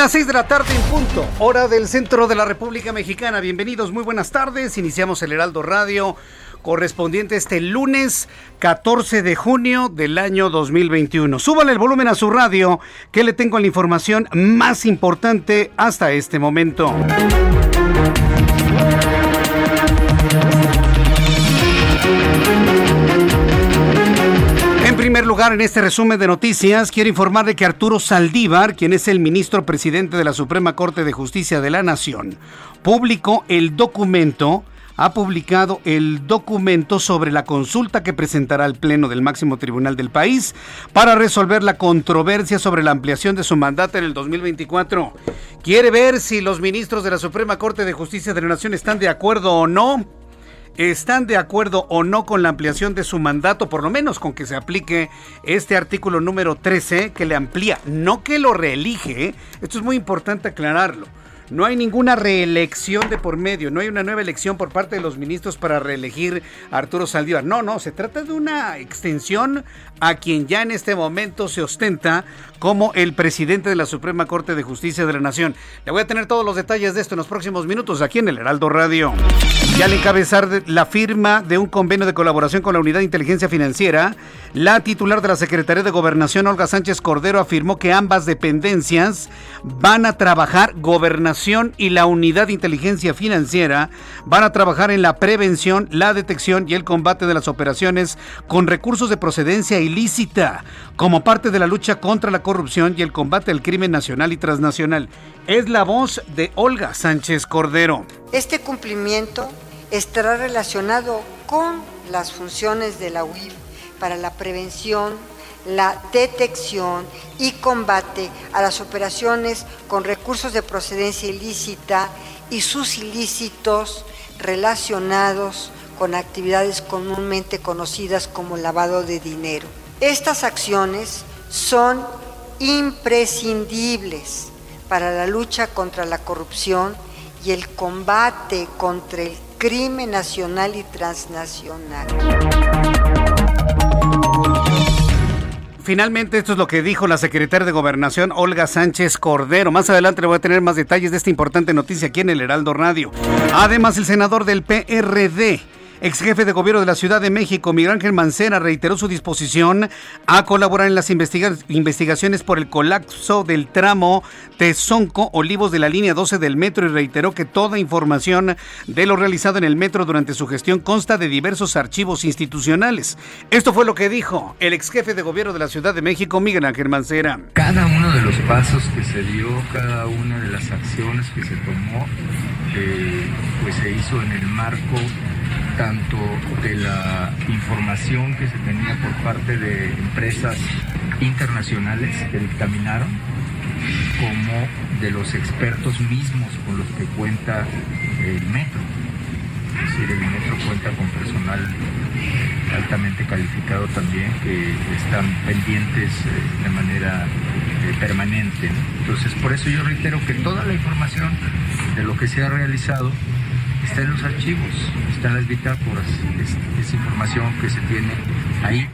Las 6 de la tarde en punto, hora del centro de la República Mexicana. Bienvenidos, muy buenas tardes. Iniciamos el Heraldo Radio correspondiente este lunes 14 de junio del año 2021. Súbale el volumen a su radio que le tengo la información más importante hasta este momento. Lugar, en este resumen de noticias, quiero informarle que Arturo Saldívar, quien es el ministro presidente de la Suprema Corte de Justicia de la Nación, publicó el documento ha publicado el documento sobre la consulta que presentará al Pleno del máximo tribunal del país para resolver la controversia sobre la ampliación de su mandato en el 2024. Quiere ver si los ministros de la Suprema Corte de Justicia de la Nación están de acuerdo o no están de acuerdo o no con la ampliación de su mandato, por lo menos con que se aplique este artículo número 13 que le amplía, no que lo reelige. ¿eh? Esto es muy importante aclararlo. No hay ninguna reelección de por medio, no hay una nueva elección por parte de los ministros para reelegir a Arturo Saldívar. No, no, se trata de una extensión a quien ya en este momento se ostenta como el presidente de la Suprema Corte de Justicia de la Nación. Le voy a tener todos los detalles de esto en los próximos minutos aquí en el Heraldo Radio. Y al encabezar la firma de un convenio de colaboración con la Unidad de Inteligencia Financiera, la titular de la Secretaría de Gobernación, Olga Sánchez Cordero, afirmó que ambas dependencias van a trabajar, Gobernación y la Unidad de Inteligencia Financiera, van a trabajar en la prevención, la detección y el combate de las operaciones con recursos de procedencia ilícita, como parte de la lucha contra la corrupción y el combate al crimen nacional y transnacional. Es la voz de Olga Sánchez Cordero. Este cumplimiento estará relacionado con las funciones de la UIF para la prevención, la detección y combate a las operaciones con recursos de procedencia ilícita y sus ilícitos relacionados con actividades comúnmente conocidas como lavado de dinero. Estas acciones son imprescindibles para la lucha contra la corrupción y el combate contra el crimen nacional y transnacional. Finalmente, esto es lo que dijo la secretaria de Gobernación, Olga Sánchez Cordero. Más adelante le voy a tener más detalles de esta importante noticia aquí en el Heraldo Radio. Además, el senador del PRD, Ex jefe de gobierno de la Ciudad de México, Miguel Ángel Mancera, reiteró su disposición a colaborar en las investigaciones por el colapso del tramo Tezonco Olivos de la línea 12 del metro y reiteró que toda información de lo realizado en el metro durante su gestión consta de diversos archivos institucionales. Esto fue lo que dijo el ex jefe de gobierno de la Ciudad de México, Miguel Ángel Mancera. Cada uno de los pasos que se dio, cada una de las acciones que se tomó, eh, pues se hizo en el marco tanto de la información que se tenía por parte de empresas internacionales que dictaminaron, como de los expertos mismos con los que cuenta el metro. Es decir, el metro cuenta con personal altamente calificado también que están pendientes eh, de manera eh, permanente. Entonces, por eso yo reitero que toda la información de lo que se ha realizado está en los archivos, está las bitácoras, es, es información que se tiene ahí.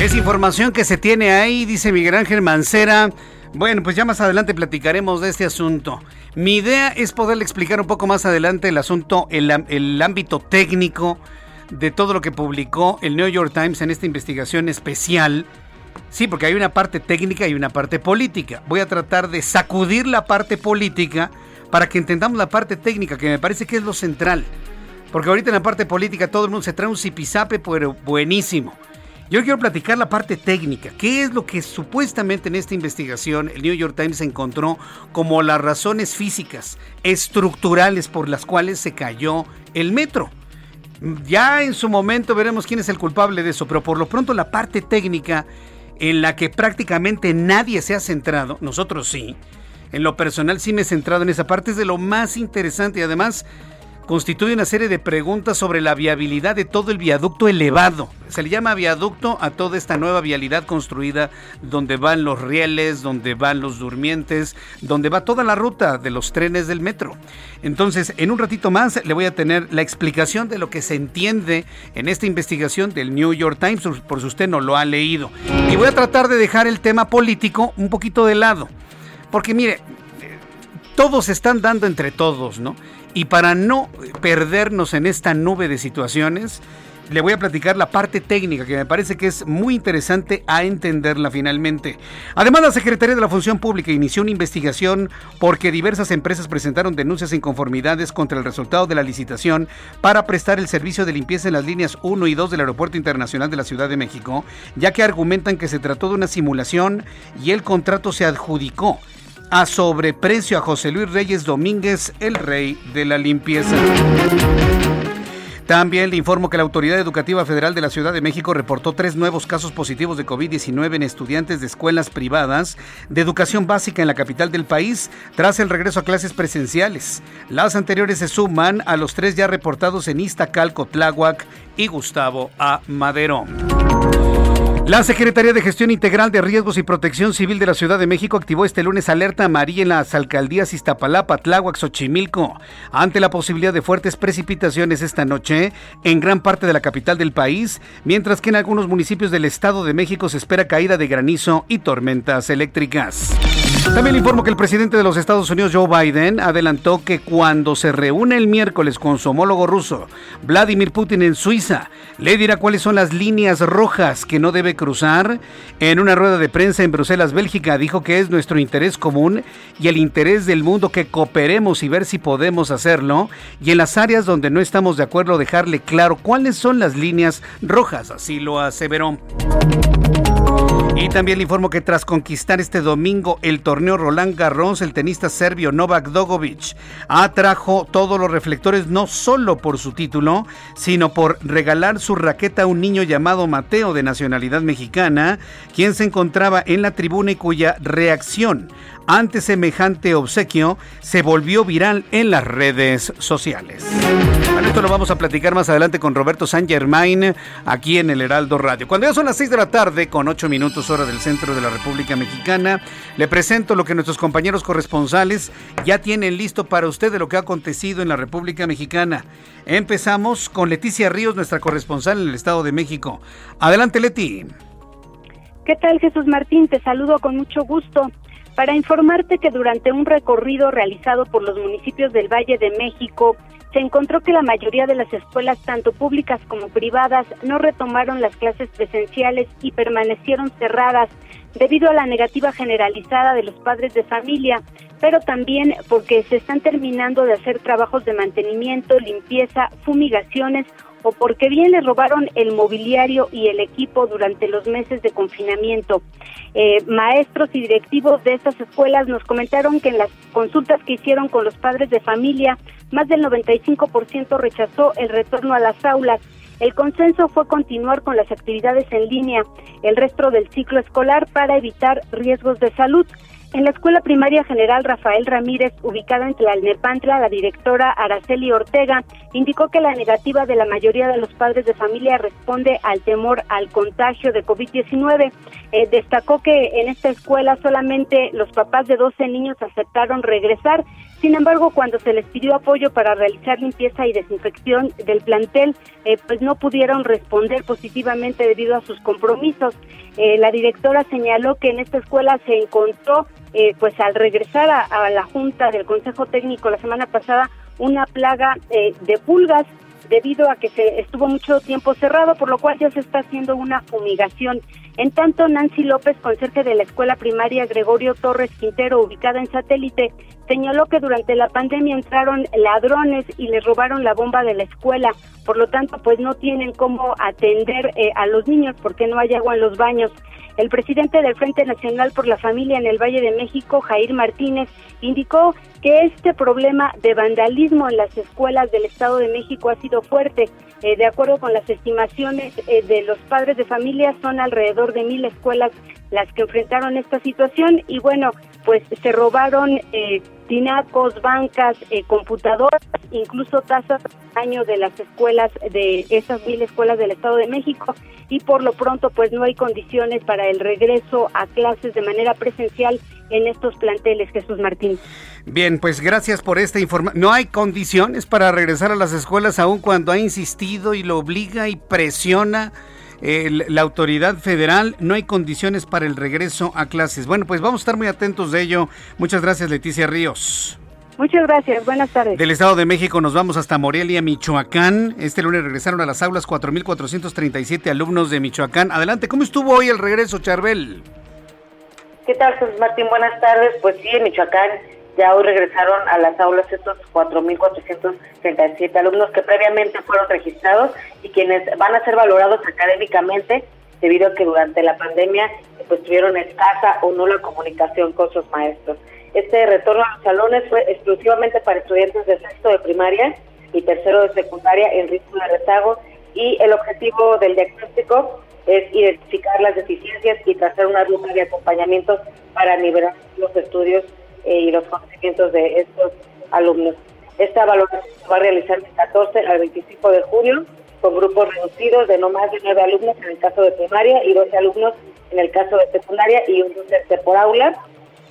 Es información que se tiene ahí, dice Miguel Ángel Mancera. Bueno, pues ya más adelante platicaremos de este asunto. Mi idea es poderle explicar un poco más adelante el asunto, el, el ámbito técnico de todo lo que publicó el New York Times en esta investigación especial. Sí, porque hay una parte técnica y una parte política. Voy a tratar de sacudir la parte política para que entendamos la parte técnica, que me parece que es lo central. Porque ahorita en la parte política todo el mundo se trae un zipizape, pero buenísimo. Yo quiero platicar la parte técnica. ¿Qué es lo que supuestamente en esta investigación el New York Times encontró como las razones físicas, estructurales por las cuales se cayó el metro? Ya en su momento veremos quién es el culpable de eso, pero por lo pronto la parte técnica en la que prácticamente nadie se ha centrado, nosotros sí, en lo personal sí me he centrado en esa parte, es de lo más interesante y además constituye una serie de preguntas sobre la viabilidad de todo el viaducto elevado. Se le llama viaducto a toda esta nueva vialidad construida donde van los rieles, donde van los durmientes, donde va toda la ruta de los trenes del metro. Entonces, en un ratito más le voy a tener la explicación de lo que se entiende en esta investigación del New York Times, por si usted no lo ha leído. Y voy a tratar de dejar el tema político un poquito de lado. Porque mire, todos están dando entre todos, ¿no? Y para no perdernos en esta nube de situaciones, le voy a platicar la parte técnica que me parece que es muy interesante a entenderla finalmente. Además, la Secretaría de la Función Pública inició una investigación porque diversas empresas presentaron denuncias e inconformidades contra el resultado de la licitación para prestar el servicio de limpieza en las líneas 1 y 2 del Aeropuerto Internacional de la Ciudad de México, ya que argumentan que se trató de una simulación y el contrato se adjudicó a sobreprecio a José Luis Reyes Domínguez, el rey de la limpieza. También le informo que la Autoridad Educativa Federal de la Ciudad de México reportó tres nuevos casos positivos de COVID-19 en estudiantes de escuelas privadas de educación básica en la capital del país tras el regreso a clases presenciales. Las anteriores se suman a los tres ya reportados en Iztacalco, Tláhuac y Gustavo A. Madero. La Secretaría de Gestión Integral de Riesgos y Protección Civil de la Ciudad de México activó este lunes alerta amarilla en las alcaldías Iztapalapa, Tláhuac, Xochimilco, ante la posibilidad de fuertes precipitaciones esta noche en gran parte de la capital del país, mientras que en algunos municipios del Estado de México se espera caída de granizo y tormentas eléctricas. También le informo que el presidente de los Estados Unidos, Joe Biden, adelantó que cuando se reúne el miércoles con su homólogo ruso, Vladimir Putin, en Suiza, le dirá cuáles son las líneas rojas que no debe cruzar. En una rueda de prensa en Bruselas, Bélgica, dijo que es nuestro interés común y el interés del mundo que cooperemos y ver si podemos hacerlo. Y en las áreas donde no estamos de acuerdo, dejarle claro cuáles son las líneas rojas. Así lo aseveró. Y también le informo que tras conquistar este domingo el torneo Roland Garros, el tenista serbio Novak Djokovic atrajo todos los reflectores no solo por su título, sino por regalar su raqueta a un niño llamado Mateo de nacionalidad mexicana, quien se encontraba en la tribuna y cuya reacción ante semejante obsequio se volvió viral en las redes sociales. Bueno, esto lo vamos a platicar más adelante con Roberto San Germain aquí en el Heraldo Radio. Cuando ya son las 6 de la tarde, con 8 minutos hora del centro de la República Mexicana, le presento lo que nuestros compañeros corresponsales ya tienen listo para usted de lo que ha acontecido en la República Mexicana. Empezamos con Leticia Ríos, nuestra corresponsal en el Estado de México. Adelante, Leti. ¿Qué tal, Jesús Martín? Te saludo con mucho gusto para informarte que durante un recorrido realizado por los municipios del Valle de México, se encontró que la mayoría de las escuelas, tanto públicas como privadas, no retomaron las clases presenciales y permanecieron cerradas debido a la negativa generalizada de los padres de familia, pero también porque se están terminando de hacer trabajos de mantenimiento, limpieza, fumigaciones o porque bien les robaron el mobiliario y el equipo durante los meses de confinamiento. Eh, maestros y directivos de estas escuelas nos comentaron que en las consultas que hicieron con los padres de familia, más del 95% rechazó el retorno a las aulas. El consenso fue continuar con las actividades en línea el resto del ciclo escolar para evitar riesgos de salud. En la Escuela Primaria General Rafael Ramírez, ubicada en Tlalnepantla, la directora Araceli Ortega indicó que la negativa de la mayoría de los padres de familia responde al temor al contagio de COVID-19. Eh, destacó que en esta escuela solamente los papás de 12 niños aceptaron regresar, Sin embargo, cuando se les pidió apoyo para realizar limpieza y desinfección del plantel, eh, pues no pudieron responder positivamente debido a sus compromisos. Eh, la directora señaló que en esta escuela se encontró, eh, pues al regresar a, la junta del Consejo Técnico la semana pasada, una plaga de pulgas debido a que se estuvo mucho tiempo cerrado, por lo cual ya se está haciendo una fumigación. En tanto, Nancy López, conserje de la escuela primaria Gregorio Torres Quintero, ubicada en satélite, señaló que durante la pandemia entraron ladrones y les robaron la bomba de la escuela, por lo tanto, pues no tienen cómo atender eh, a los niños porque no hay agua en los baños. El presidente del Frente Nacional por la Familia en el Valle de México, Jair Martínez, indicó que este problema de vandalismo en las escuelas del Estado de México ha sido fuerte. Eh, de acuerdo con las estimaciones eh, de los padres de familia, son alrededor de mil escuelas las que enfrentaron esta situación y bueno, pues se robaron eh, tinacos, bancas, eh, computadoras, incluso tasas año de las escuelas, de esas mil escuelas del Estado de México y por lo pronto pues no hay condiciones para el regreso a clases de manera presencial en estos planteles, Jesús Martín. Bien, pues gracias por esta información. No hay condiciones para regresar a las escuelas aún cuando ha insistido y lo obliga y presiona la autoridad federal, no hay condiciones para el regreso a clases. Bueno, pues vamos a estar muy atentos de ello. Muchas gracias, Leticia Ríos. Muchas gracias, buenas tardes. Del Estado de México nos vamos hasta Morelia, Michoacán. Este lunes regresaron a las aulas 4.437 alumnos de Michoacán. Adelante, ¿cómo estuvo hoy el regreso, Charbel? ¿Qué tal, Jesús Martín? Buenas tardes. Pues sí, en Michoacán ya hoy regresaron a las aulas estos 4.437 alumnos que previamente fueron registrados y quienes van a ser valorados académicamente debido a que durante la pandemia pues tuvieron escasa o nula comunicación con sus maestros. Este retorno a los salones fue exclusivamente para estudiantes de sexto de primaria y tercero de secundaria en riesgo de rezago y el objetivo del diagnóstico es identificar las deficiencias y trazar una ruta de acompañamiento para nivelar los estudios eh, y los conocimientos de estos alumnos. Esta valoración se va a realizar del 14 al 25 de junio con grupos reducidos de no más de 9 alumnos en el caso de primaria y 12 alumnos en el caso de secundaria y un docente por aula.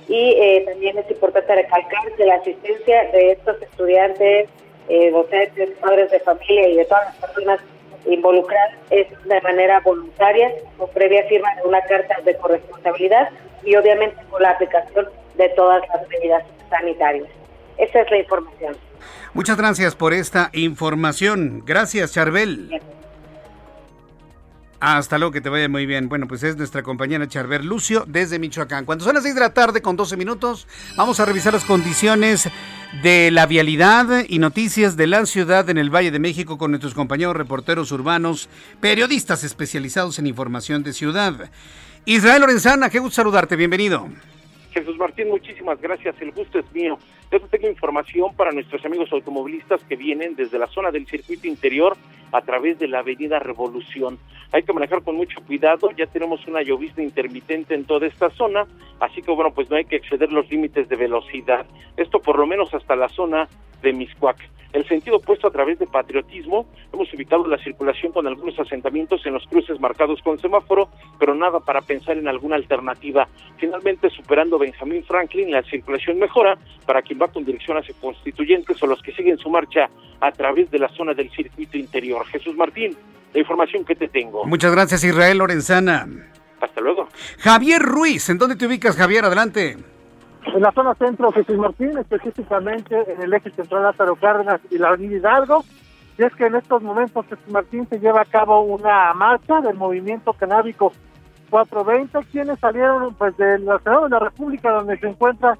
Y eh, también es importante recalcar que la asistencia de estos estudiantes, eh, docentes, padres de familia y de todas las personas involucradas es de manera voluntaria o previa firma de una carta de corresponsabilidad y obviamente con la aplicación de todas las medidas sanitarias. Esa es la información. Muchas gracias por esta información. Gracias, Charbel. Hasta luego, que te vaya muy bien. Bueno, pues es nuestra compañera Charbel Lucio desde Michoacán. Cuando son las 6 de la tarde con 12 minutos, vamos a revisar las condiciones de la vialidad y noticias de la ciudad en el Valle de México con nuestros compañeros reporteros urbanos, periodistas especializados en información de ciudad. Israel Lorenzana, qué gusto saludarte, bienvenido. Jesús Martín, muchísimas gracias. El gusto es mío. Yo tengo información para nuestros amigos automovilistas que vienen desde la zona del circuito interior a través de la avenida Revolución. Hay que manejar con mucho cuidado, ya tenemos una llovizna intermitente en toda esta zona, así que bueno, pues no hay que exceder los límites de velocidad. Esto por lo menos hasta la zona de Miscuac el sentido opuesto a través de patriotismo. Hemos ubicado la circulación con algunos asentamientos en los cruces marcados con semáforo, pero nada para pensar en alguna alternativa. Finalmente, superando Benjamín Franklin, la circulación mejora para quien va con dirección hacia constituyentes o los que siguen su marcha a través de la zona del circuito interior. Jesús Martín, la información que te tengo. Muchas gracias, Israel Lorenzana. Hasta luego. Javier Ruiz, ¿en dónde te ubicas, Javier? Adelante. En la zona centro, Jesús Martín, específicamente en el eje central Lázaro Cárdenas y la avenida Hidalgo. Y es que en estos momentos, Jesús Martín, se lleva a cabo una marcha del movimiento canábico 420, quienes salieron pues de la ciudad de la República, donde se encuentra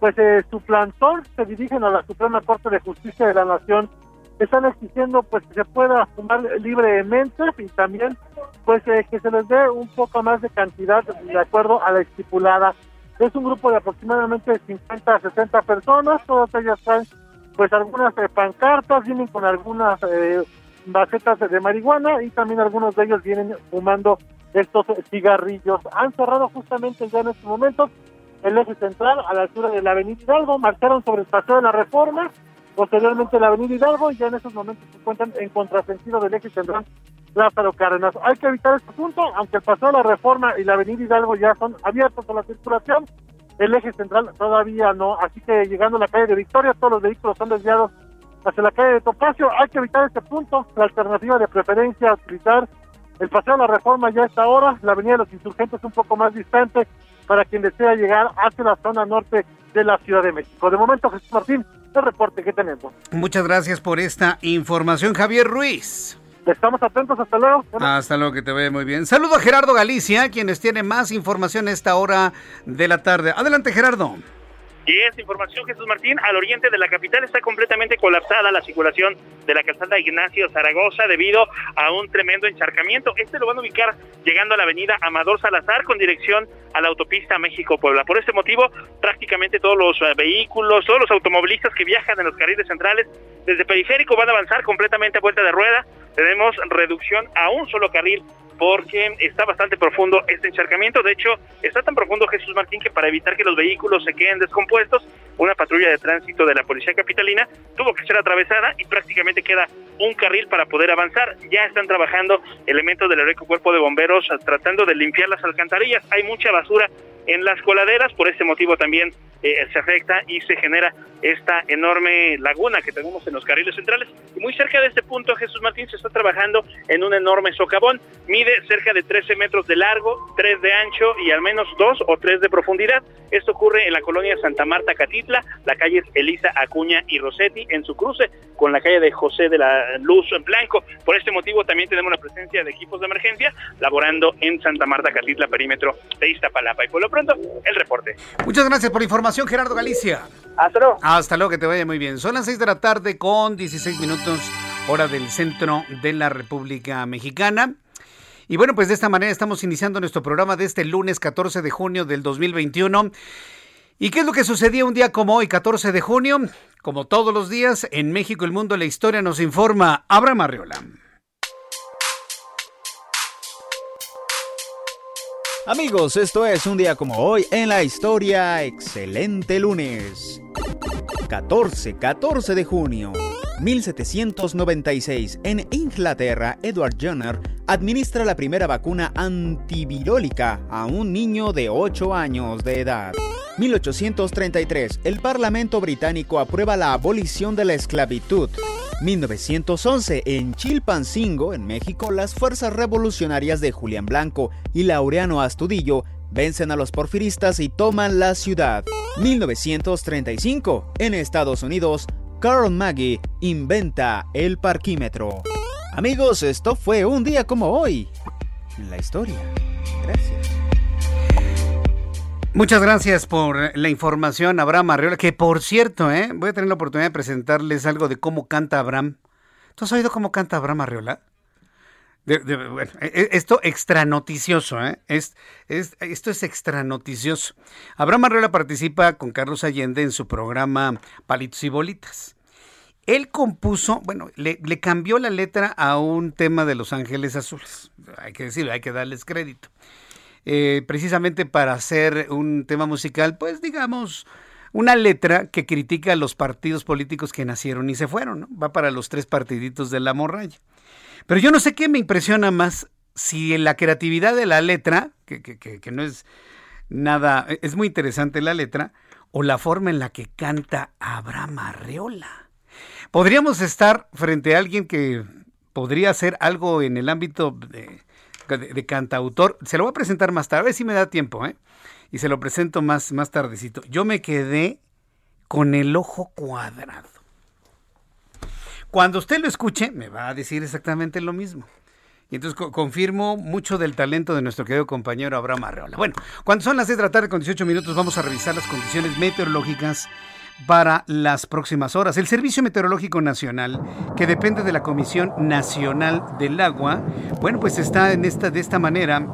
pues eh, su plantón, se dirigen a la Suprema Corte de Justicia de la Nación. Están exigiendo pues que se pueda fumar libremente y también pues eh, que se les dé un poco más de cantidad de acuerdo a la estipulada es un grupo de aproximadamente 50 a 60 personas, todas ellas traen pues algunas eh, pancartas, vienen con algunas eh, bacetas de marihuana y también algunos de ellos vienen fumando estos cigarrillos. Han cerrado justamente ya en estos momentos el eje central a la altura de la Avenida Hidalgo, marcharon sobre el paseo de la Reforma, posteriormente la Avenida Hidalgo y ya en estos momentos se encuentran en contrasentido del eje central Lázaro Cárdenas. Hay que evitar este punto, aunque el paseo de la Reforma y la Avenida Hidalgo ya son abiertos a la circulación. el eje central todavía no, así que llegando a la calle de Victoria, todos los vehículos son desviados hacia la calle de Topacio, hay que evitar este punto, la alternativa de preferencia, utilizar el paseo de la reforma ya a esta hora, la avenida de los insurgentes un poco más distante para quien desea llegar hacia la zona norte de la Ciudad de México. De momento, Jesús Martín, el reporte que tenemos. Muchas gracias por esta información, Javier Ruiz. Estamos atentos, hasta luego. Hasta luego, que te vaya muy bien. Saludo a Gerardo Galicia, quienes tienen más información a esta hora de la tarde. Adelante, Gerardo. Y esta información, Jesús Martín, al oriente de la capital está completamente colapsada la circulación de la calzada Ignacio Zaragoza debido a un tremendo encharcamiento. Este lo van a ubicar llegando a la avenida Amador Salazar con dirección a la autopista México-Puebla. Por este motivo, prácticamente todos los eh, vehículos, todos los automovilistas que viajan en los carriles centrales desde periférico van a avanzar completamente a vuelta de rueda. Tenemos reducción a un solo carril porque está bastante profundo este encharcamiento. De hecho, está tan profundo Jesús Martín que para evitar que los vehículos se queden descompuestos, una patrulla de tránsito de la Policía Capitalina tuvo que ser atravesada y prácticamente queda un carril para poder avanzar. Ya están trabajando elementos del heroico cuerpo de bomberos tratando de limpiar las alcantarillas. Hay mucha basura en las coladeras, por este motivo también eh, se afecta y se genera esta enorme laguna que tenemos en los carriles centrales. Y muy cerca de este punto, Jesús Martín se está trabajando en un enorme socavón. Mide cerca de 13 metros de largo, 3 de ancho y al menos 2 o 3 de profundidad. Esto ocurre en la colonia Santa Marta Catitla, la calle Elisa Acuña y Rossetti, en su cruce con la calle de José de la Luz en Blanco. Por este motivo también tenemos la presencia de equipos de emergencia laborando en Santa Marta Catitla, perímetro de Iztapalapa. Y por lo pronto, el reporte. Muchas gracias por la información. Gerardo Galicia. Hasta luego. Hasta luego, que te vaya muy bien. Son las 6 de la tarde con 16 minutos, hora del centro de la República Mexicana. Y bueno, pues de esta manera estamos iniciando nuestro programa de este lunes 14 de junio del 2021. ¿Y qué es lo que sucedía un día como hoy, 14 de junio? Como todos los días, en México, el mundo, la historia nos informa Abraham Arriola. Amigos, esto es un día como hoy en la historia. Excelente lunes. 14, 14 de junio. 1796. En Inglaterra, Edward Jenner administra la primera vacuna antivirólica a un niño de 8 años de edad. 1833. El Parlamento británico aprueba la abolición de la esclavitud. 1911, en Chilpancingo, en México, las fuerzas revolucionarias de Julián Blanco y Laureano Astudillo vencen a los porfiristas y toman la ciudad. 1935, en Estados Unidos, Carl Maggie inventa el parquímetro. Amigos, esto fue un día como hoy en la historia. Gracias. Muchas gracias por la información, Abraham Arriola, que por cierto, ¿eh? voy a tener la oportunidad de presentarles algo de cómo canta Abraham. ¿Tú has oído cómo canta Abraham Arriola? bueno, e, e, esto extra noticioso, ¿eh? Es, esto es extra noticioso. Abraham Arriola participa con Carlos Allende en su programa Palitos y Bolitas. Él compuso, bueno, le cambió la letra a un tema de Los Ángeles Azules. Hay que decirlo, hay que darles crédito. Eh, precisamente para hacer un tema musical, pues digamos, una letra que critica a los partidos políticos que nacieron y se fueron, ¿no? Va para los tres partiditos de la morralla. Pero yo no sé qué me impresiona más si la creatividad de la letra, que, que, que, no es nada, es muy interesante la letra, o la forma en la que canta Abraham Arreola. Podríamos estar frente a alguien que podría hacer algo en el ámbito de, de, cantautor. Se lo voy a presentar más tarde, a ver si me da tiempo, ¿eh? Y se lo presento más, más tardecito. Yo me quedé con el ojo cuadrado. Cuando usted lo escuche, me va a decir exactamente lo mismo. Y entonces confirmo mucho del talento de nuestro querido compañero Abraham Arreola. Bueno, cuando son las 6 de la tarde con 18 minutos, vamos a revisar las condiciones meteorológicas para las próximas horas. El Servicio Meteorológico Nacional, que depende de la Comisión Nacional del Agua, bueno, pues está en esta, de esta manera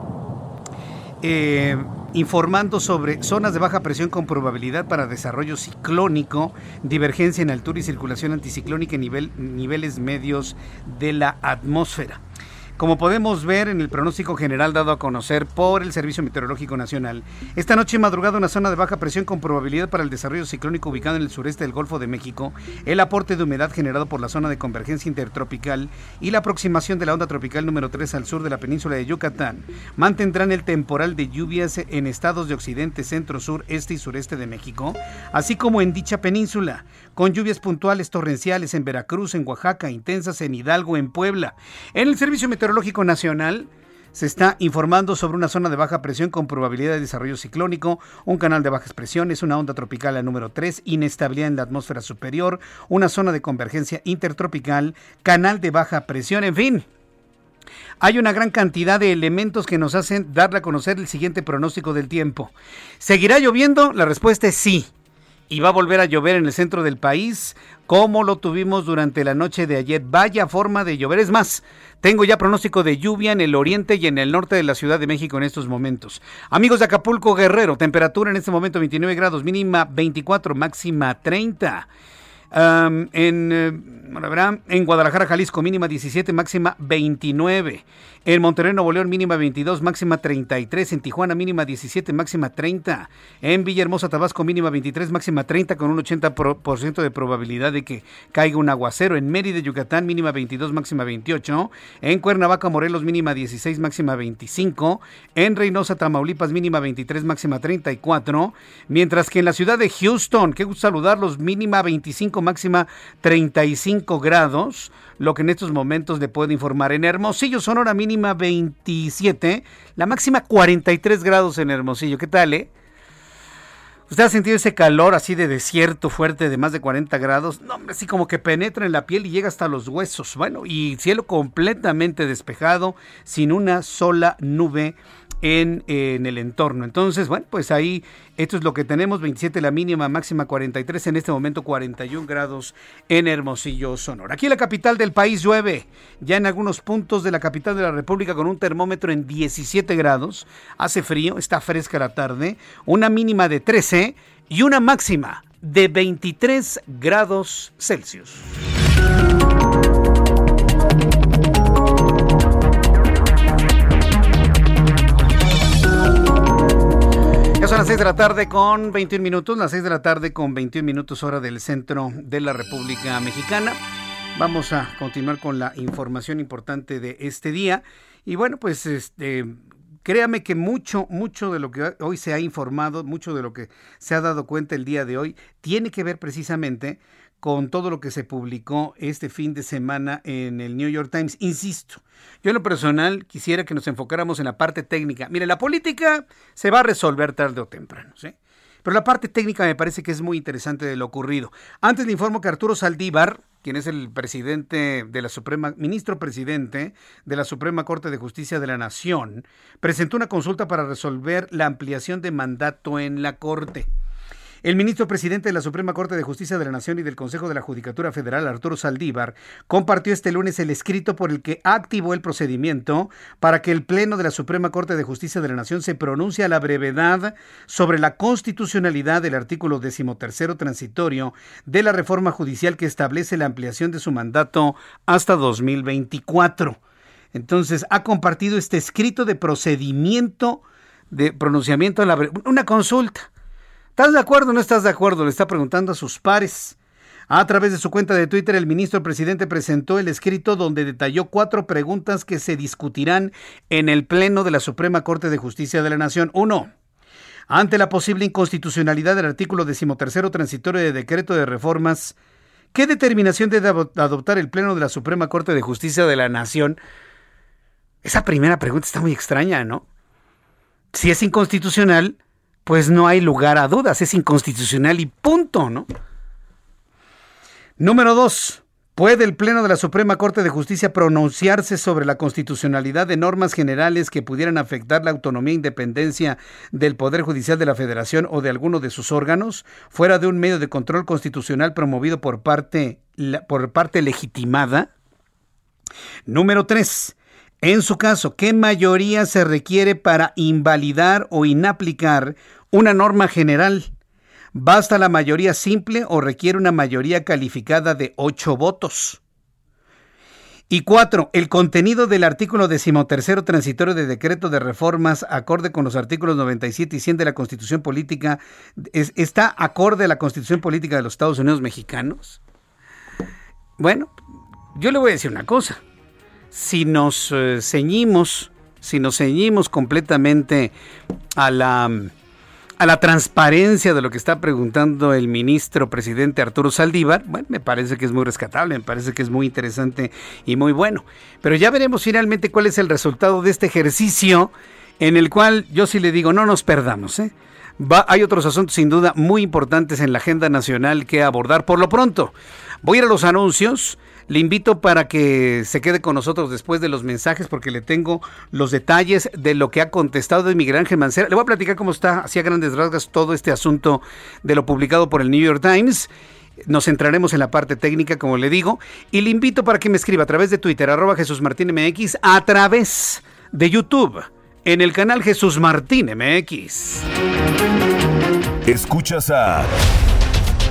eh, informando sobre zonas de baja presión con probabilidad para desarrollo ciclónico, divergencia en altura y circulación anticiclónica en nivel, niveles medios de la atmósfera. Como podemos ver en el pronóstico general dado a conocer por el Servicio Meteorológico Nacional, esta noche madrugada una zona de baja presión con probabilidad para el desarrollo ciclónico ubicado en el sureste del Golfo de México, el aporte de humedad generado por la zona de convergencia intertropical y la aproximación de la onda tropical número 3 al sur de la península de Yucatán mantendrán el temporal de lluvias en estados de occidente, centro, sur, este y sureste de México, así como en dicha península, con lluvias puntuales torrenciales en Veracruz, en Oaxaca, intensas en Hidalgo, en Puebla. En el Servicio Meteorológico Nacional se está informando sobre una zona de baja presión con probabilidad de desarrollo ciclónico, un canal de bajas presiones, una onda tropical a número 3, inestabilidad en la atmósfera superior, una zona de convergencia intertropical, canal de baja presión, en fin. Hay una gran cantidad de elementos que nos hacen darle a conocer el siguiente pronóstico del tiempo. ¿Seguirá lloviendo? La respuesta es sí y va a volver a llover en el centro del país, como lo tuvimos durante la noche de ayer. Vaya forma de llover. Es más, tengo ya pronóstico de lluvia en el oriente y en el norte de la Ciudad de México en estos momentos. Amigos de Acapulco Guerrero, temperatura en este momento 29 grados, mínima 24, máxima 30 en, eh, en Guadalajara, Jalisco, mínima 17, máxima 29. En Monterrey, Nuevo León, mínima 22, máxima 33. En Tijuana, mínima 17, máxima 30. En Villahermosa, Tabasco, mínima 23, máxima 30, con un 80% de probabilidad de que caiga un aguacero. En Mérida, Yucatán, mínima 22, máxima 28. En Cuernavaca, Morelos, mínima 16, máxima 25. En Reynosa, Tamaulipas, mínima 23, máxima 34. Mientras que en la ciudad de Houston, qué gusto saludarlos, mínima 25, máxima 35 grados lo que en estos momentos le puedo informar. En Hermosillo, Sonora mínima 27, la máxima 43 grados en Hermosillo. ¿Qué tal, eh? ¿Usted ha sentido ese calor así de desierto fuerte de más de 40 grados? No, así como que penetra en la piel y llega hasta los huesos. Bueno, y cielo completamente despejado, sin una sola nube en, el entorno. Entonces, bueno, pues ahí esto es lo que tenemos, 27 la mínima, máxima 43, en este momento 41 grados en Hermosillo, Sonora. Aquí en la capital del país llueve, ya en algunos puntos de la capital de la República con un termómetro en 17 grados, hace frío, está fresca la tarde, una mínima de 13 y una máxima de 23 grados Celsius. Las 6 de la tarde con 21 minutos, las 6 de la tarde con 21 minutos hora del centro de la República Mexicana. Vamos a continuar con la información importante de este día. Y bueno, pues este, créame que mucho, mucho de lo que hoy se ha informado, mucho de lo que se ha dado cuenta el día de hoy, tiene que ver precisamente con todo lo que se publicó este fin de semana en el New York Times. Insisto, yo en lo personal quisiera que nos enfocáramos en la parte técnica. Mire, la política se va a resolver tarde o temprano, ¿sí? Pero la parte técnica me parece que es muy interesante de lo ocurrido. Antes le informo que Arturo Saldívar, quien es el presidente de la Suprema, ministro presidente de la Suprema Corte de Justicia de la Nación, presentó una consulta para resolver la ampliación de mandato en la Corte. El ministro presidente de la Suprema Corte de Justicia de la Nación y del Consejo de la Judicatura Federal, Arturo Saldívar, compartió este lunes el escrito por el que activó el procedimiento para que el Pleno de la Suprema Corte de Justicia de la Nación se pronuncie a la brevedad sobre la constitucionalidad del artículo decimotercero transitorio de la reforma judicial que establece la ampliación de su mandato hasta 2024. Entonces, ha compartido este escrito de procedimiento de pronunciamiento a la una consulta ¿Estás de acuerdo o no estás de acuerdo? Le está preguntando a sus pares. A través de su cuenta de Twitter, el ministro presidente presentó el escrito donde detalló cuatro preguntas que se discutirán en el Pleno de la Suprema Corte de Justicia de la Nación. Uno, ante la posible inconstitucionalidad del artículo decimotercero transitorio de decreto de reformas, ¿qué determinación debe adoptar el Pleno de la Suprema Corte de Justicia de la Nación? Esa primera pregunta está muy extraña, ¿no? Si es inconstitucional, pues no hay lugar a dudas, es inconstitucional y punto, ¿no? Número dos, ¿puede el Pleno de la Suprema Corte de Justicia pronunciarse sobre la constitucionalidad de normas generales que pudieran afectar la autonomía e independencia del Poder Judicial de la Federación o de alguno de sus órganos, fuera de un medio de control constitucional promovido por parte, por parte legitimada? Número tres, en su caso, ¿qué mayoría se requiere para invalidar o inaplicar una norma general? ¿Basta la mayoría simple o requiere una mayoría calificada de ocho votos? Y cuatro, el contenido del artículo decimotercero transitorio de decreto de reformas acorde con los artículos 97 y 100 de la Constitución Política, ¿está acorde a la Constitución Política de los Estados Unidos Mexicanos? Bueno, yo le voy a decir una cosa. Si nos eh, ceñimos, si nos ceñimos completamente a la a la transparencia de lo que está preguntando el ministro presidente Arturo Saldívar, bueno, me parece que es muy rescatable, me parece que es muy interesante y muy bueno. Pero ya veremos finalmente cuál es el resultado de este ejercicio en el cual yo sí le digo, no nos perdamos, ¿eh? Va, hay otros asuntos sin duda muy importantes en la agenda nacional que abordar. Por lo pronto, voy a ir a los anuncios. Le invito para que se quede con nosotros después de los mensajes porque le tengo los detalles de lo que ha contestado de Miguel Ángel Mancera. Le voy a platicar cómo está, así a grandes rasgos, todo este asunto de lo publicado por el New York Times. Nos centraremos en la parte técnica, como le digo, y le invito para que me escriba a través de Twitter, arroba Jesús Martín MX, a través de YouTube, en el canal Jesús Martín MX. Escuchas a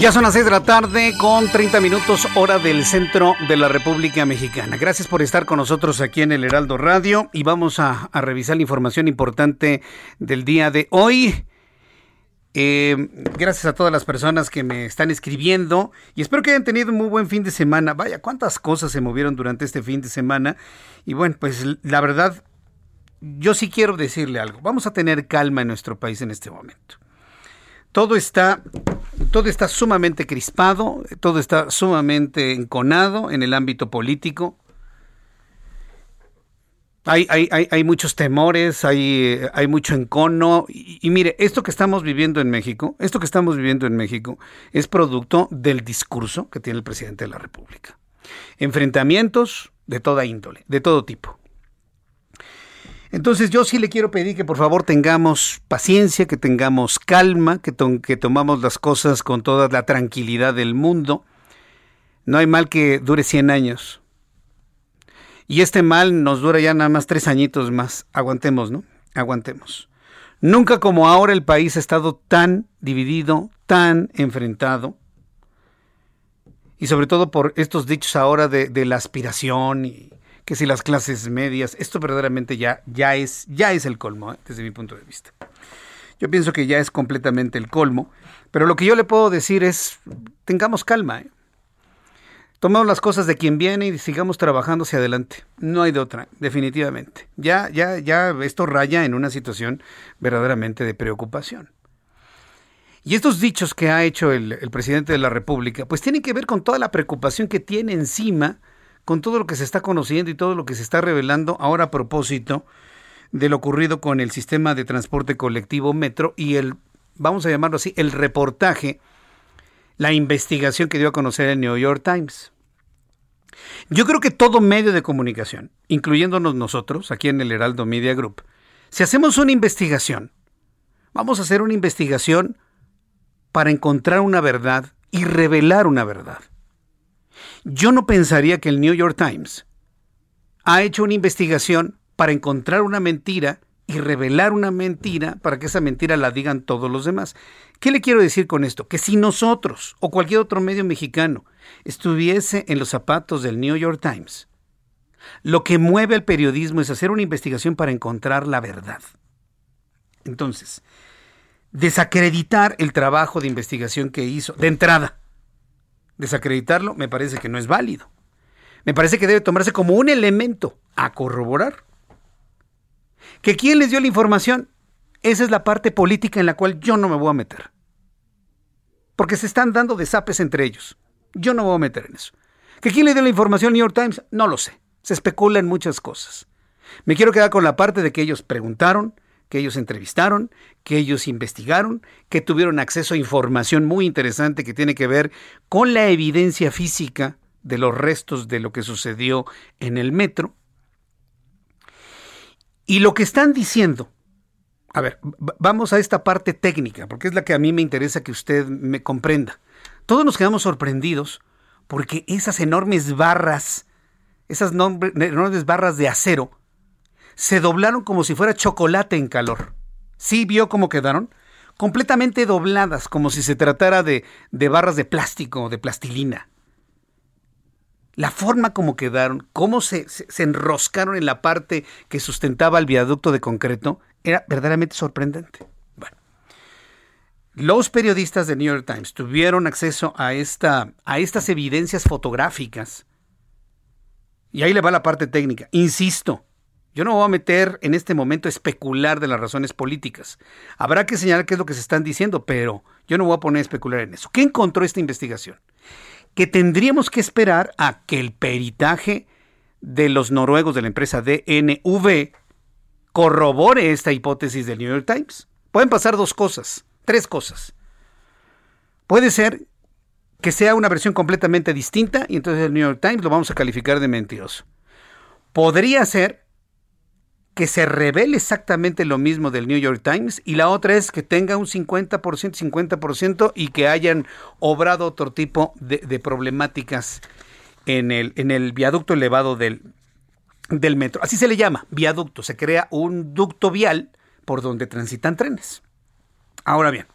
Ya son las 6 de la tarde con 30 minutos hora del centro de la República Mexicana. Gracias por estar con nosotros aquí en el Heraldo Radio y vamos a, revisar la información importante del día de hoy. Eh, gracias a todas las personas que me están escribiendo y espero que hayan tenido un muy buen fin de semana. Vaya, cuántas cosas se movieron durante este fin de semana. Y bueno, pues la verdad, yo sí quiero decirle algo. Vamos a tener calma en nuestro país en este momento todo está, todo está sumamente crispado, todo está sumamente enconado en el ámbito político. Hay, hay, hay, muchos temores, hay, hay mucho encono. Y, y, mire, esto que estamos viviendo en México, esto que estamos viviendo en México es producto del discurso que tiene el presidente de la República. Enfrentamientos de toda índole, de todo tipo. Entonces yo sí le quiero pedir que por favor tengamos paciencia, que tengamos calma, que, que tomamos las cosas con toda la tranquilidad del mundo. No hay mal que dure 100 años. Y este mal nos dura ya nada más tres añitos más. Aguantemos, ¿no? Aguantemos. Nunca como ahora el país ha estado tan dividido, tan enfrentado. Y sobre todo por estos dichos ahora de, de la aspiración y, que si las clases medias, esto verdaderamente ya, ya, es, ya es el colmo, ¿eh? desde mi punto de vista. Yo pienso que ya es completamente el colmo, pero lo que yo le puedo decir es, tengamos calma, ¿eh? tomemos las cosas de quien viene y sigamos trabajando hacia adelante. No hay de otra, definitivamente. Ya, ya, ya esto raya en una situación verdaderamente de preocupación. Y estos dichos que ha hecho el, el, presidente de la República, pues tienen que ver con toda la preocupación que tiene encima con todo lo que se está conociendo y todo lo que se está revelando ahora a propósito de lo ocurrido con el sistema de transporte colectivo Metro y el, vamos a llamarlo así, el reportaje, la investigación que dio a conocer el New York Times. Yo creo que todo medio de comunicación, incluyéndonos nosotros, aquí en el Heraldo Media Group, si hacemos una investigación, vamos a hacer una investigación para encontrar una verdad y revelar una verdad. Yo no pensaría que el New York Times ha hecho una investigación para encontrar una mentira y revelar una mentira para que esa mentira la digan todos los demás. ¿Qué le quiero decir con esto? Que si nosotros o cualquier otro medio mexicano estuviese en los zapatos del New York Times, lo que mueve al periodismo es hacer una investigación para encontrar la verdad. Entonces, desacreditar el trabajo de investigación que hizo de entrada desacreditarlo me parece que no es válido. Me parece que debe tomarse como un elemento a corroborar. ¿Que quién les dio la información? Esa es la parte política en la cual yo no me voy a meter. Porque se están dando desapes entre ellos. Yo no me voy a meter en eso. ¿Que quién le dio la información al New York Times? No lo sé. Se especula en muchas cosas. Me quiero quedar con la parte de que ellos preguntaron, que ellos entrevistaron, que ellos investigaron, que tuvieron acceso a información muy interesante que tiene que ver con la evidencia física de los restos de lo que sucedió en el metro. Y lo que están diciendo, a ver, vamos a esta parte técnica, porque es la que a mí me interesa que usted me comprenda. Todos nos quedamos sorprendidos porque esas enormes barras, esas enormes barras de acero, se doblaron como si fuera chocolate en calor. ¿Sí vio cómo quedaron? Completamente dobladas, como si se tratara de, de barras de plástico o de plastilina. La forma como quedaron, cómo se, se, enroscaron en la parte que sustentaba el viaducto de concreto, era verdaderamente sorprendente. Los periodistas de New York Times tuvieron acceso a, esta, a estas evidencias fotográficas. Y ahí le va la parte técnica. Insisto, yo no voy a meter en este momento a especular de las razones políticas. Habrá que señalar qué es lo que se están diciendo, pero yo no voy a poner a especular en eso. ¿Qué encontró esta investigación? que tendríamos que esperar a que el peritaje de los noruegos de la empresa DNV corrobore esta hipótesis del New York Times. Pueden pasar dos cosas, tres cosas. Puede ser que sea una versión completamente distinta y entonces el New York Times lo vamos a calificar de mentiroso. Podría ser que se revele exactamente lo mismo del New York Times y la otra es que tenga un 50%, 50% y que hayan obrado otro tipo de, problemáticas en el, en el viaducto elevado del, del metro. Así se le llama, viaducto. Se crea un ducto vial por donde transitan trenes. Ahora bien,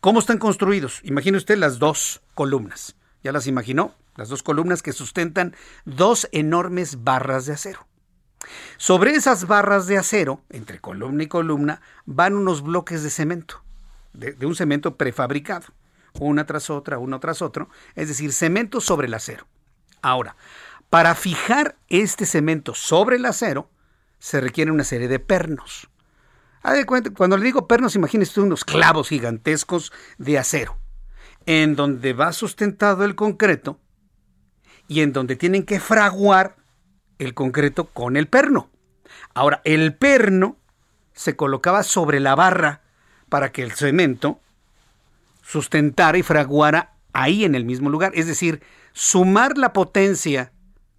¿cómo están construidos? Imagine usted las dos columnas. ¿Ya las imaginó? Las dos columnas que sustentan dos enormes barras de acero. Sobre esas barras de acero, entre columna y columna, van unos bloques de cemento, de, un cemento prefabricado, una tras otra, uno tras otro, es decir, cemento sobre el acero. Ahora, para fijar este cemento sobre el acero, se requiere una serie de pernos. Cuando le digo pernos, imagínese unos clavos gigantescos de acero, en donde va sustentado el concreto y en donde tienen que fraguar el concreto con el perno. Ahora, el perno se colocaba sobre la barra para que el cemento sustentara y fraguara ahí en el mismo lugar. Es decir, sumar la potencia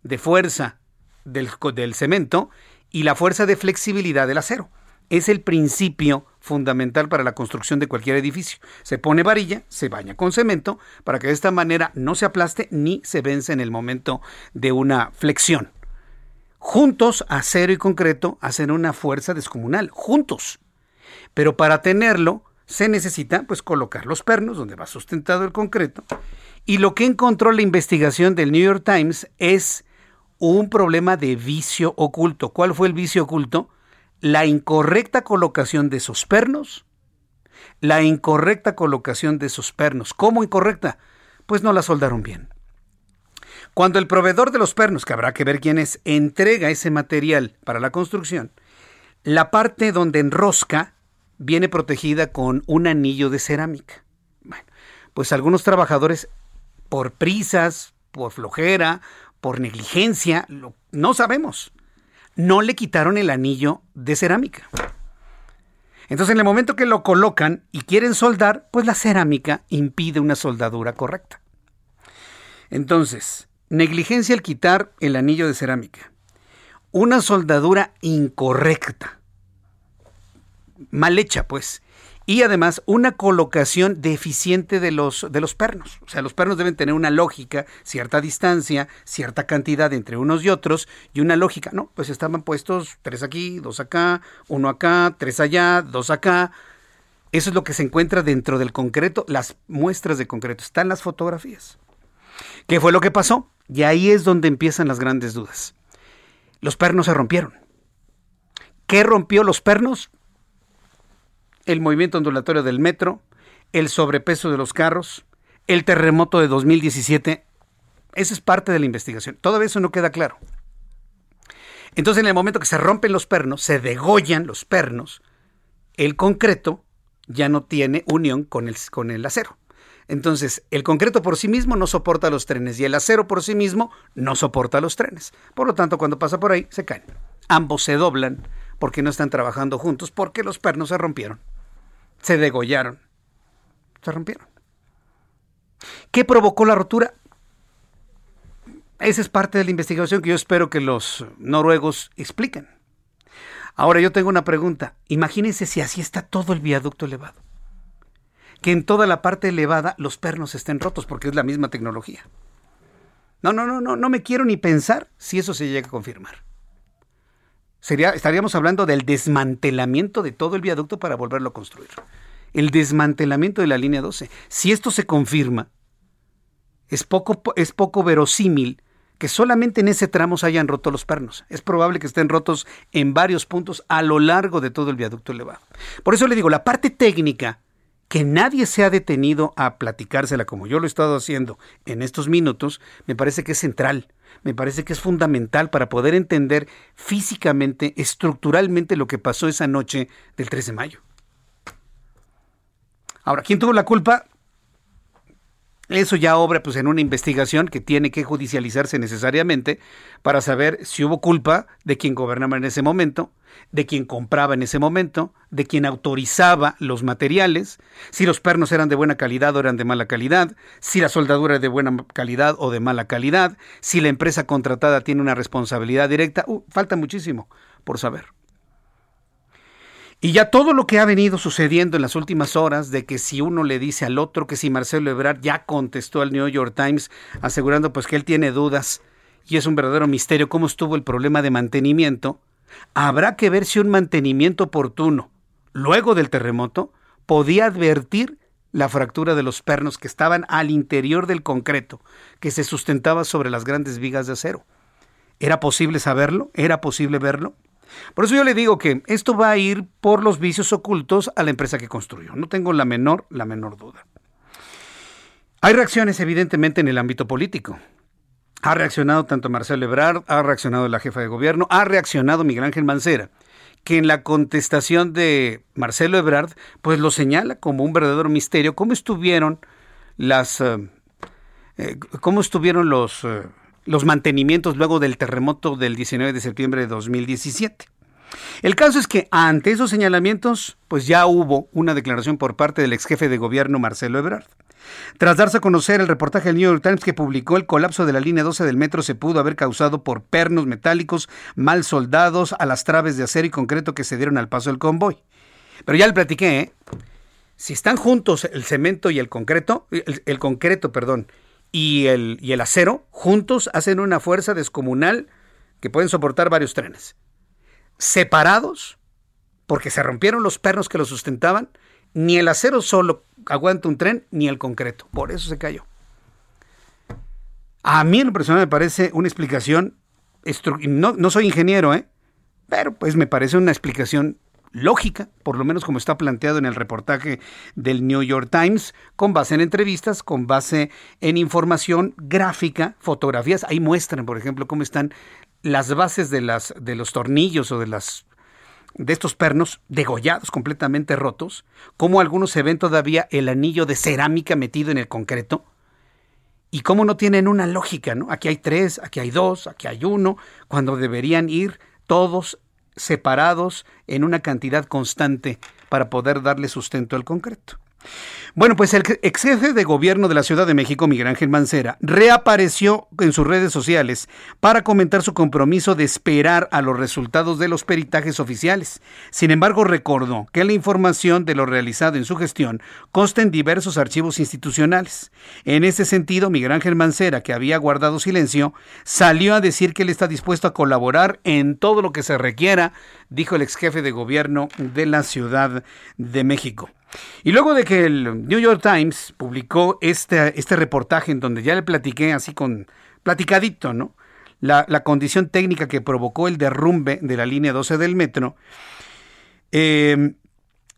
de fuerza del, del cemento y la fuerza de flexibilidad del acero. Es el principio fundamental para la construcción de cualquier edificio. Se pone varilla, se baña con cemento para que de esta manera no se aplaste ni se vence en el momento de una flexión. Juntos, acero y concreto hacen una fuerza descomunal, juntos. Pero para tenerlo se necesita pues colocar los pernos donde va sustentado el concreto. Y lo que encontró la investigación del New York Times es un problema de vicio oculto. ¿Cuál fue el vicio oculto? La incorrecta colocación de esos pernos. La incorrecta colocación de esos pernos. ¿Cómo incorrecta? Pues no la soldaron bien. Cuando el proveedor de los pernos, que habrá que ver quién es, entrega ese material para la construcción, la parte donde enrosca viene protegida con un anillo de cerámica. Bueno, pues algunos trabajadores, por prisas, por flojera, por negligencia, no sabemos, no le quitaron el anillo de cerámica. Entonces, en el momento que lo colocan y quieren soldar, pues la cerámica impide una soldadura correcta. Entonces, Negligencia al quitar el anillo de cerámica. Una soldadura incorrecta. Mal hecha, pues. Y además una colocación deficiente de los, de los pernos. O sea, los pernos deben tener una lógica, cierta distancia, cierta cantidad entre unos y otros, y una lógica. No, pues estaban puestos tres aquí, dos acá, uno acá, tres allá, dos acá. Eso es lo que se encuentra dentro del concreto, las muestras de concreto. Están las fotografías. ¿Qué fue lo que pasó? Y ahí es donde empiezan las grandes dudas. Los pernos se rompieron. ¿Qué rompió los pernos? El movimiento ondulatorio del metro, el sobrepeso de los carros, el terremoto de 2017. Esa es parte de la investigación. Todo eso no queda claro. Entonces, en el momento que se rompen los pernos, se degollan los pernos, el concreto ya no tiene unión con el, con el acero. Entonces, el concreto por sí mismo no soporta los trenes y el acero por sí mismo no soporta los trenes. Por lo tanto, cuando pasa por ahí, se caen. Ambos se doblan porque no están trabajando juntos, porque los pernos se rompieron. Se degollaron. Se rompieron. ¿Qué provocó la rotura? esa es parte de la investigación que yo espero que los noruegos expliquen. Ahora yo tengo una pregunta. Imagínense si así está todo el viaducto elevado. Que en toda la parte elevada los pernos estén rotos porque es la misma tecnología. No, no, no, no, no me quiero ni pensar si eso se llega a confirmar. Sería, estaríamos hablando del desmantelamiento de todo el viaducto para volverlo a construir. El desmantelamiento de la línea 12. Si esto se confirma, es poco, es poco verosímil que solamente en ese tramo se hayan roto los pernos. Es probable que estén rotos en varios puntos a lo largo de todo el viaducto elevado. Por eso le digo, la parte técnica, que nadie se ha detenido a platicársela como yo lo he estado haciendo en estos minutos, me parece que es central, me parece que es fundamental para poder entender físicamente, estructuralmente lo que pasó esa noche del 3 de mayo. Ahora, ¿quién tuvo la culpa? Eso ya obra pues en una investigación que tiene que judicializarse necesariamente para saber si hubo culpa de quien gobernaba en ese momento, de quien compraba en ese momento, de quien autorizaba los materiales, si los pernos eran de buena calidad o eran de mala calidad, si la soldadura es de buena calidad o de mala calidad, si la empresa contratada tiene una responsabilidad directa. Uh, falta muchísimo por saber. Y ya todo lo que ha venido sucediendo en las últimas horas, de que si uno le dice al otro que si Marcelo Ebrard ya contestó al New York Times asegurando pues que él tiene dudas y es un verdadero misterio cómo estuvo el problema de mantenimiento, habrá que ver si un mantenimiento oportuno luego del terremoto podía advertir la fractura de los pernos que estaban al interior del concreto que se sustentaba sobre las grandes vigas de acero. ¿Era posible saberlo? ¿Era posible verlo? Por eso yo le digo que esto va a ir por los vicios ocultos a la empresa que construyó. No tengo la menor, la menor duda. Hay reacciones evidentemente en el ámbito político. Ha reaccionado tanto Marcelo Ebrard, ha reaccionado la jefa de gobierno, ha reaccionado Miguel Ángel Mancera, que en la contestación de Marcelo Ebrard, pues lo señala como un verdadero misterio cómo estuvieron las, eh, eh, cómo estuvieron los eh, los mantenimientos luego del terremoto del 19 de septiembre de 2017. El caso es que ante esos señalamientos, pues ya hubo una declaración por parte del ex jefe de gobierno Marcelo Ebrard. Tras darse a conocer el reportaje del New York Times que publicó el colapso de la línea 12 del metro se pudo haber causado por pernos metálicos mal soldados a las traves de acero y concreto que se dieron al paso del convoy. Pero ya le platiqué, ¿eh? Si están juntos el cemento y el concreto, el, el concreto, perdón, y el, y el acero juntos hacen una fuerza descomunal que pueden soportar varios trenes. Separados, porque se rompieron los pernos que lo sustentaban, ni el acero solo aguanta un tren, ni el concreto. Por eso se cayó. A mí en lo personal me parece una explicación, no, no soy ingeniero, ¿eh? pero pues me parece una explicación lógica, por lo menos como está planteado en el reportaje del New York Times, con base en entrevistas, con base en información gráfica, fotografías. Ahí muestran, por ejemplo, cómo están las bases de, las, de los tornillos o de las de estos pernos degollados, completamente rotos, cómo algunos se ven todavía el anillo de cerámica metido en el concreto, y cómo no tienen una lógica, ¿no? Aquí hay tres, aquí hay dos, aquí hay uno, cuando deberían ir todos separados en una cantidad constante para poder darle sustento al concreto. Bueno, pues el ex jefe de gobierno de la Ciudad de México, Miguel Ángel Mancera, reapareció en sus redes sociales para comentar su compromiso de esperar a los resultados de los peritajes oficiales. Sin embargo, recordó que la información de lo realizado en su gestión consta en diversos archivos institucionales. En ese sentido, Miguel Ángel Mancera, que había guardado silencio, salió a decir que él está dispuesto a colaborar en todo lo que se requiera, dijo el ex jefe de gobierno de la Ciudad de México. Y luego de que el New York Times publicó este, este reportaje en donde ya le platiqué así con platicadito, ¿no? La, condición técnica que provocó el derrumbe de la línea 12 del metro, eh,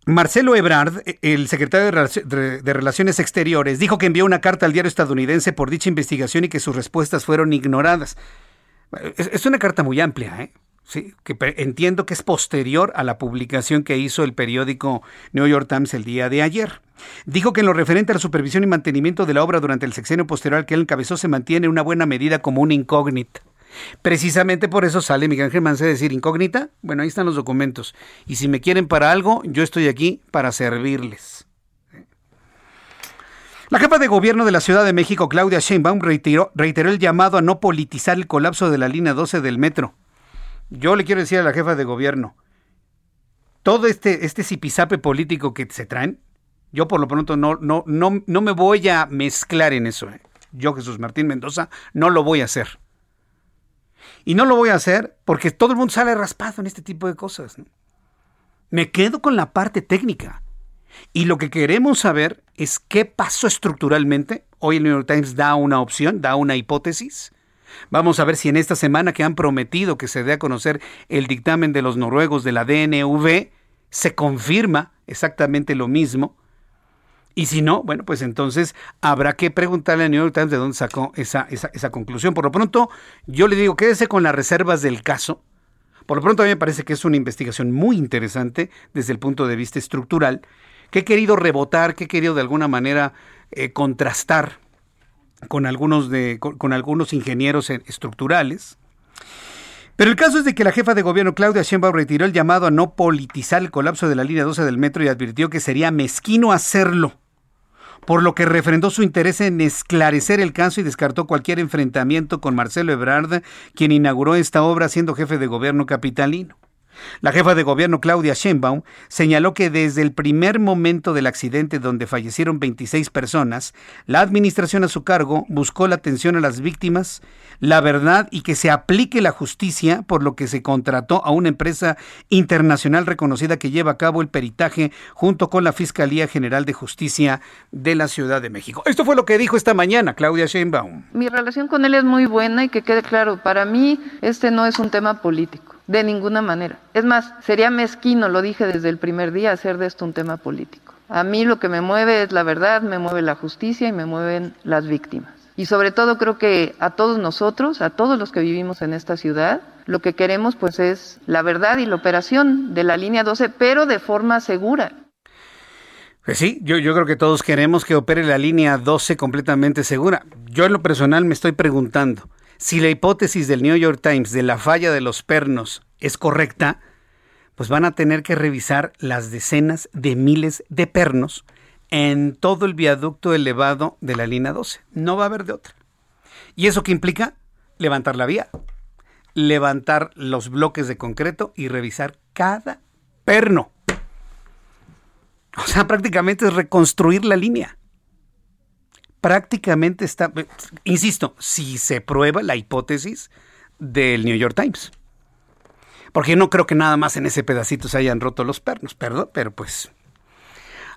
Marcelo Ebrard, el secretario de, de, Relaciones Exteriores, dijo que envió una carta al diario estadounidense por dicha investigación y que sus respuestas fueron ignoradas. Es, es una carta muy amplia, ¿eh? Sí, que entiendo que es posterior a la publicación que hizo el periódico New York Times el día de ayer. Dijo que en lo referente a la supervisión y mantenimiento de la obra durante el sexenio posterior que él encabezó se mantiene una buena medida como una incógnita. Precisamente por eso sale Miguel Mancera a decir incógnita. Bueno, ahí están los documentos. Y si me quieren para algo, yo estoy aquí para servirles. La jefa de gobierno de la Ciudad de México, Claudia Sheinbaum, reiteró, reiteró el llamado a no politizar el colapso de la línea 12 del metro. Yo le quiero decir a la jefa de gobierno, todo este, este zipizape político que se traen, yo por lo pronto no, no, no, no me voy a mezclar en eso. ¿eh? Yo, Jesús Martín Mendoza, no lo voy a hacer. Y no lo voy a hacer porque todo el mundo sale raspado en este tipo de cosas. Me quedo con la parte técnica. Y lo que queremos saber es qué pasó estructuralmente. Hoy el New York Times da una opción, da una hipótesis. Vamos a ver si en esta semana que han prometido que se dé a conocer el dictamen de los noruegos de la DNV, se confirma exactamente lo mismo. Y si no, bueno, pues entonces habrá que preguntarle al New York Times de dónde sacó esa, esa, esa conclusión. Por lo pronto, yo le digo, quédese con las reservas del caso. Por lo pronto a mí me parece que es una investigación muy interesante desde el punto de vista estructural que he querido rebotar, que he querido de alguna manera eh, contrastar con algunos, de, con, algunos ingenieros estructurales. Pero el caso es de que la jefa de gobierno Claudia Sheinbaum retiró el llamado a no politizar el colapso de la línea 12 del metro y advirtió que sería mezquino hacerlo, por lo que refrendó su interés en esclarecer el caso y descartó cualquier enfrentamiento con Marcelo Ebrard, quien inauguró esta obra siendo jefe de gobierno capitalino. La jefa de gobierno Claudia Sheinbaum señaló que desde el primer momento del accidente donde fallecieron 26 personas, la administración a su cargo buscó la atención a las víctimas, la verdad y que se aplique la justicia, por lo que se contrató a una empresa internacional reconocida que lleva a cabo el peritaje junto con la Fiscalía General de Justicia de la Ciudad de México. Esto fue lo que dijo esta mañana Claudia Sheinbaum. Mi relación con él es muy buena y que quede claro, para mí este no es un tema político. De ninguna manera. Es más, sería mezquino, lo dije desde el primer día, hacer de esto un tema político. A mí lo que me mueve es la verdad, me mueve la justicia y me mueven las víctimas. Y sobre todo creo que a todos nosotros, a todos los que vivimos en esta ciudad, lo que queremos pues es la verdad y la operación de la línea 12, pero de forma segura. Pues sí, yo, yo creo que todos queremos que opere la línea 12 completamente segura. Yo en lo personal me estoy preguntando, si la hipótesis del New York Times de la falla de los pernos es correcta, pues van a tener que revisar las decenas de miles de pernos en todo el viaducto elevado de la línea 12. No va a haber de otra. ¿Y eso qué implica? Levantar la vía, levantar los bloques de concreto y revisar cada perno. O sea, prácticamente es reconstruir la línea prácticamente está, insisto, si se prueba la hipótesis del New York Times. Porque no creo que nada más en ese pedacito se hayan roto los pernos, perdón, pero pues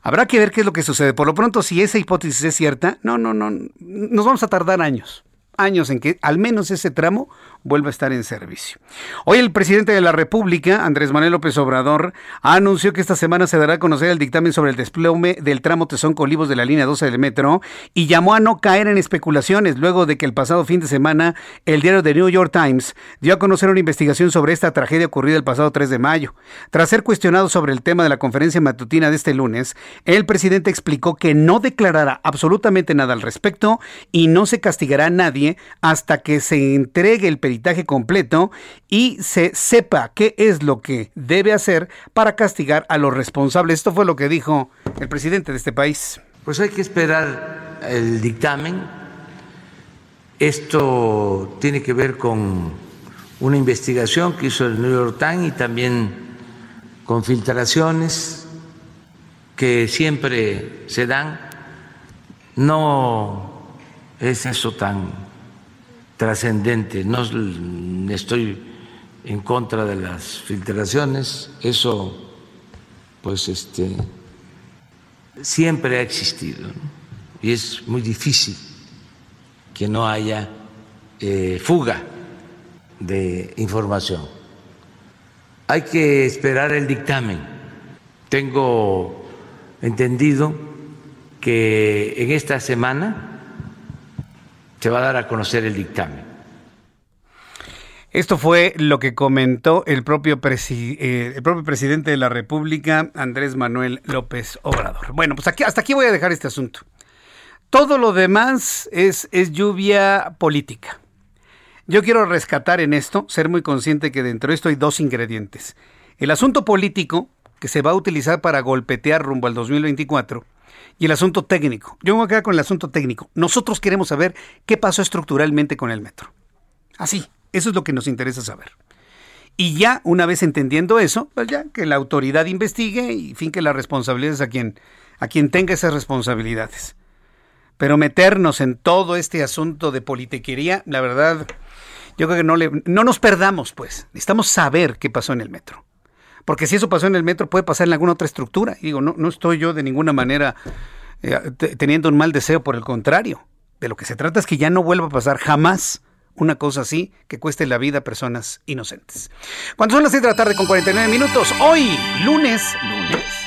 habrá que ver qué es lo que sucede. Por lo pronto, si esa hipótesis es cierta, no, no, no, nos vamos a tardar años años en que al menos ese tramo vuelva a estar en servicio. Hoy el presidente de la República, Andrés Manuel López Obrador, anunció que esta semana se dará a conocer el dictamen sobre el desplome del tramo Tesón Colivos de la línea 12 del metro y llamó a no caer en especulaciones luego de que el pasado fin de semana el diario The New York Times dio a conocer una investigación sobre esta tragedia ocurrida el pasado 3 de mayo. Tras ser cuestionado sobre el tema de la conferencia matutina de este lunes, el presidente explicó que no declarará absolutamente nada al respecto y no se castigará a nadie hasta que se entregue el peritaje completo y se sepa qué es lo que debe hacer para castigar a los responsables. Esto fue lo que dijo el presidente de este país. Pues hay que esperar el dictamen. Esto tiene que ver con una investigación que hizo el New York Times y también con filtraciones que siempre se dan. No es eso tan trascendente. No estoy en contra de las filtraciones, eso pues este siempre ha existido y es muy difícil que no haya eh, fuga de información. Hay que esperar el dictamen. Tengo entendido que en esta semana se va a dar a conocer el dictamen. Esto fue lo que comentó el propio, eh, el propio presidente de la República, Andrés Manuel López Obrador. Bueno, pues aquí, hasta aquí voy a dejar este asunto. Todo lo demás es, es lluvia política. Yo quiero rescatar en esto, ser muy consciente que dentro de esto hay dos ingredientes. El asunto político, que se va a utilizar para golpetear rumbo al 2024, Y el asunto técnico. Yo me voy a quedar con el asunto técnico. Nosotros queremos saber qué pasó estructuralmente con el metro. Así, eso es lo que nos interesa saber. Y ya, una vez entendiendo eso, pues ya que la autoridad investigue y finque las responsabilidades a quien, a quien tenga esas responsabilidades. Pero meternos en todo este asunto de politiquería, la verdad, yo creo que no, le, no nos perdamos, pues. Necesitamos saber qué pasó en el metro. Porque si eso pasó en el metro, puede pasar en alguna otra estructura. Y digo, no, no estoy yo de ninguna manera eh, teniendo un mal deseo, por el contrario. De lo que se trata es que ya no vuelva a pasar jamás una cosa así que cueste la vida a personas inocentes. Cuando son las 6 de la tarde con 49 minutos, hoy, lunes, lunes.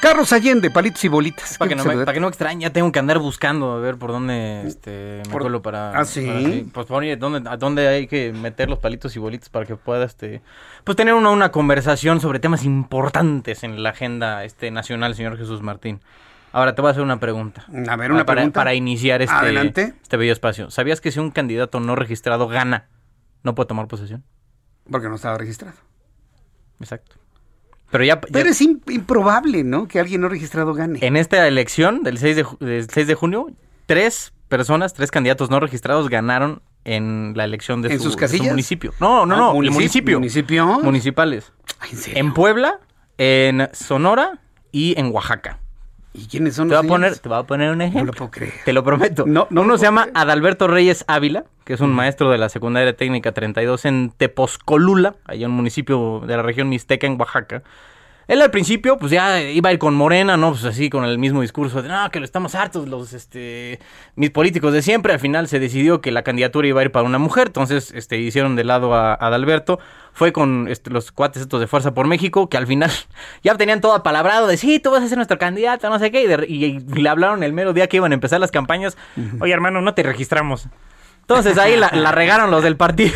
Carlos Allende, palitos y bolitas. Para que, no me, para que no extrañe, ya tengo que andar buscando a ver por dónde este, me cuelo para... ¿Ah, sí? pues por dónde, a dónde hay que meter los palitos y bolitas para que pueda este, pues tener una, una conversación sobre temas importantes en la agenda este, nacional, señor Jesús Martín. Ahora te voy a hacer una pregunta. A ver, una para, pregunta. Para iniciar este, Adelante. este bello espacio. ¿Sabías que si un candidato no registrado gana, no puede tomar posesión? Porque no estaba registrado. Exacto. Pero ya, Pero ya- es im- improbable, ¿no? Que alguien no registrado gane. en esta elección del 6 de, del 6 de junio, tres personas, tres candidatos no registrados ganaron en la elección de, ¿En su, sus de su municipio. No, no, Ah, no, municip- el municipio. ¿Municipio? Municipales. Ay, ¿en serio? En Puebla, en Sonora y en Oaxaca. ¿Y quiénes son Te los a poner, te voy a poner un No ejemplo. lo puedo creer. Te lo prometo. No, no Uno lo se llama creer. Adalberto Reyes Ávila, que es un maestro de la secundaria técnica 32 en Tepozcolula, allá en un municipio de la región Mixteca, en Oaxaca. Él al principio, pues ya iba a ir con Morena, ¿no? Pues así, con el mismo discurso de, no, que lo estamos hartos los, este, mis políticos de siempre. Al final se decidió que la candidatura iba a ir para una mujer, entonces, este, hicieron de lado a, a Adalberto. Fue con este, los cuates estos de Fuerza por México, que al final ya tenían todo apalabrado de, sí, tú vas a ser nuestro candidato, no sé qué. Y, de- y- y le hablaron el mero día que iban a empezar las campañas. Oye, hermano, no te registramos. Entonces ahí la, la regaron los del partido.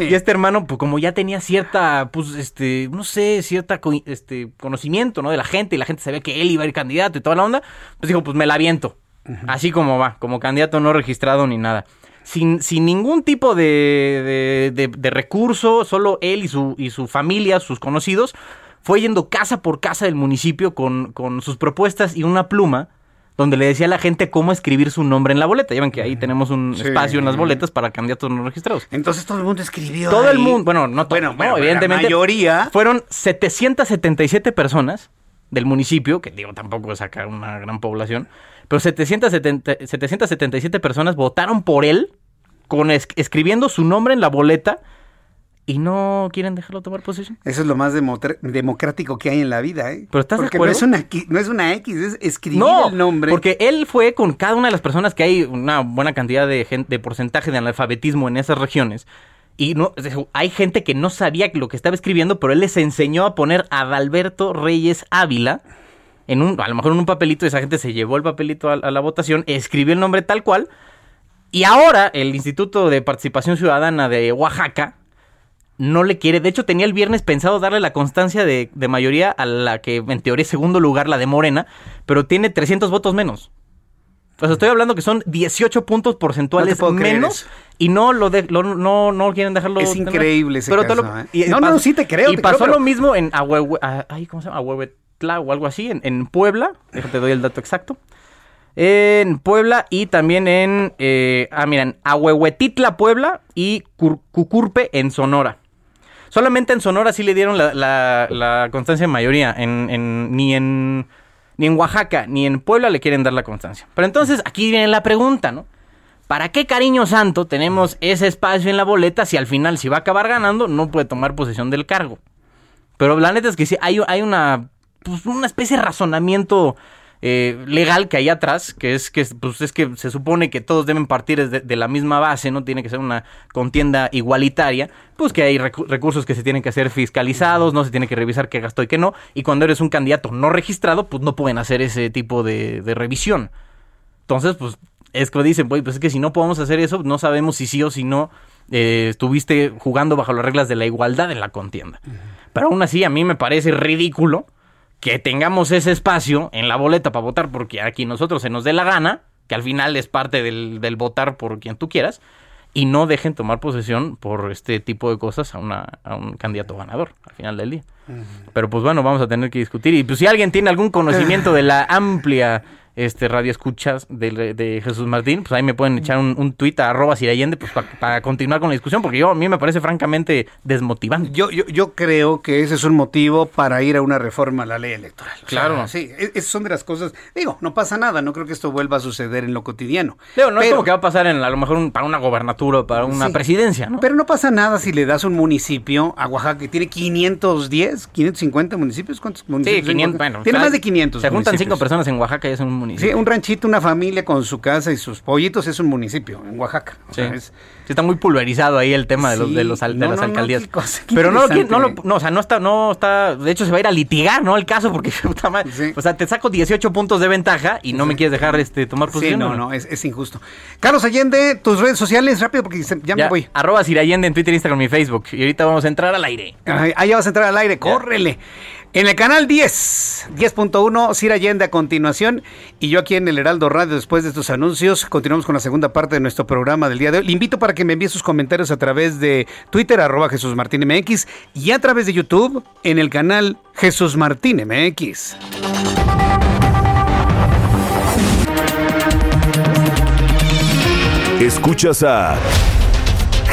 Y este hermano, pues como ya tenía cierta, pues, este, no sé, cierta co- este, conocimiento, ¿no? De la gente, y la gente sabía que él iba a ir candidato y toda la onda, pues dijo, pues me la aviento. Así como va, como candidato no registrado ni nada. Sin, sin ningún tipo de, de, de- de recurso, solo él y su, y su familia, sus conocidos, fue yendo casa por casa del municipio con, con sus propuestas y una pluma donde le decía a la gente cómo escribir su nombre en la boleta. Ya ven que ahí tenemos un Sí. espacio en las boletas para candidatos no registrados. Entonces todo el mundo escribió. Todo el mundo, bueno, no todo, Bueno, no, bueno, evidentemente. La mayoría. Fueron 777 personas del municipio, que digo, tampoco es acá una gran población, pero 770 777 personas votaron por él, con es- escribiendo su nombre en la boleta, y no quieren dejarlo tomar posesión. Eso es lo más democrático que hay en la vida, ¿eh? ¿Pero estás de Porque no acuerdo? es, una, no es una X, es escribir No, el nombre. porque él fue con cada una de las personas que hay una buena cantidad de, gen- de porcentaje de analfabetismo en esas regiones. Y no, hay gente que no sabía lo que estaba escribiendo, pero él les enseñó a poner Adalberto Reyes Ávila en un, a lo mejor en un papelito, esa gente se llevó el papelito a, a la votación, escribió el nombre tal cual, y ahora el Instituto de Participación Ciudadana de Oaxaca no le quiere, de hecho tenía el viernes pensado darle la constancia de, de mayoría a la que en teoría es segundo lugar, la de Morena, pero tiene 300 votos menos. O sea, estoy hablando que son 18 puntos porcentuales No menos y no lo de, lo- no, no quieren dejarlo. Es tener. increíble ese te caso, ¿eh? No, no, sí te creo, Y te pasó creo, pero- lo mismo en Ahuehue- ah, ay, ¿cómo se llama? Ahuehuetla o algo así, en, en Puebla. Déjate doy el dato exacto. En Puebla y también en, eh, ah, miren, Ahuehuetitla, Puebla y Cur- Cucurpe en Sonora. Solamente en Sonora sí le dieron la, constancia en mayoría. Ni, en, ni en Oaxaca ni en Puebla le quieren dar la constancia. Pero entonces aquí viene la pregunta, ¿no? ¿Para qué cariño santo tenemos ese espacio en la boleta si al final, si va a acabar ganando, no puede tomar posesión del cargo? Pero la neta es que sí, hay, hay una, pues, una especie de razonamiento eh, legal que hay atrás, que es que pues, es que se supone que todos deben partir de, de la misma base, no tiene que ser una contienda igualitaria, pues que hay recu- recursos que se tienen que hacer fiscalizados, no se tiene que revisar qué gastó y qué no, y cuando eres un candidato no registrado, pues no pueden hacer ese tipo de, de revisión. Entonces, pues es que dicen, "Güey, pues es que si no podemos hacer eso, no sabemos si sí o si no eh, estuviste jugando bajo las reglas de la igualdad en la contienda. Pero aún así, a mí me parece ridículo que tengamos ese espacio en la boleta para votar porque aquí nosotros se nos dé la gana, que al final es parte del, del votar por quien tú quieras, y no dejen tomar posesión por este tipo de cosas a, una, a un candidato ganador al final del día. Pero pues bueno, vamos a tener que discutir. Y pues si alguien tiene algún conocimiento de la amplia este radio escuchas de, de Jesús Martín, pues ahí me pueden echar un, un tuit a arroba Sirayende pues para continuar con la discusión, porque yo a mí me parece francamente desmotivante. Yo, yo, yo creo que ese es un motivo para ir a una reforma a la ley electoral. O sea, Claro. sí, e- esas son de las cosas. Digo, no pasa nada, no creo que esto vuelva a suceder en lo cotidiano. Digo, no es Pero- como que va a pasar en, a lo mejor un- para una gobernatura o para una Sí. presidencia, ¿no? Pero no pasa nada si le das un municipio a Oaxaca que tiene 510, 550 municipios. ¿Cuántos municipios? Sí, en 500, Oaxaca? bueno. Tiene o sea, más de 500. Se juntan municipios. cinco personas en Oaxaca y es un municipio. Sí, un ranchito, una familia con su casa y sus pollitos es un municipio en Oaxaca. O Sí. sea, es- Sí, está muy pulverizado ahí el tema de los Sí, de los al- de no, las no, no, alcaldías. qué cosa, qué Pero no lo, no lo- no, o sea, no está no está, de hecho se va a ir a litigar, ¿no? El caso porque madre, o sea, te saco 18 puntos de ventaja y no me quieres dejar este tomar Sí, posición. no, no, es, es injusto. Carlos Allende, tus redes sociales, rápido porque ya, me voy. Arroba Sirayende en Twitter, Instagram y Facebook. Y ahorita vamos a entrar al aire. Ahí ya vas a entrar al aire, córrele. En el canal 10, 10.1, Cira Allende a continuación. Y yo aquí en el Heraldo Radio, después de estos anuncios, continuamos con la segunda parte de nuestro programa del día de hoy. Le invito para que me envíe sus comentarios a través de Twitter, arroba Jesús Martín MX, y a través de YouTube en el canal Jesús Martín MX. Escuchas a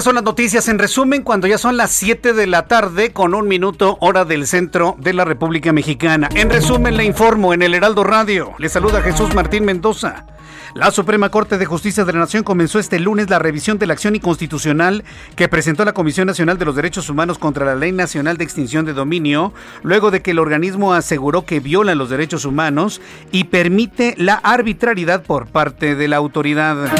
Son las noticias en resumen cuando ya son las 7 de la tarde con un minuto hora del centro de la República Mexicana. En resumen le informo en el Heraldo Radio. Le saluda Jesús Martín Mendoza. La Suprema Corte de Justicia de la Nación comenzó este lunes la revisión de la acción inconstitucional que presentó la Comisión Nacional de los Derechos Humanos contra la Ley Nacional de Extinción de Dominio, luego de que el organismo aseguró que viola los derechos humanos y permite la arbitrariedad por parte de la autoridad.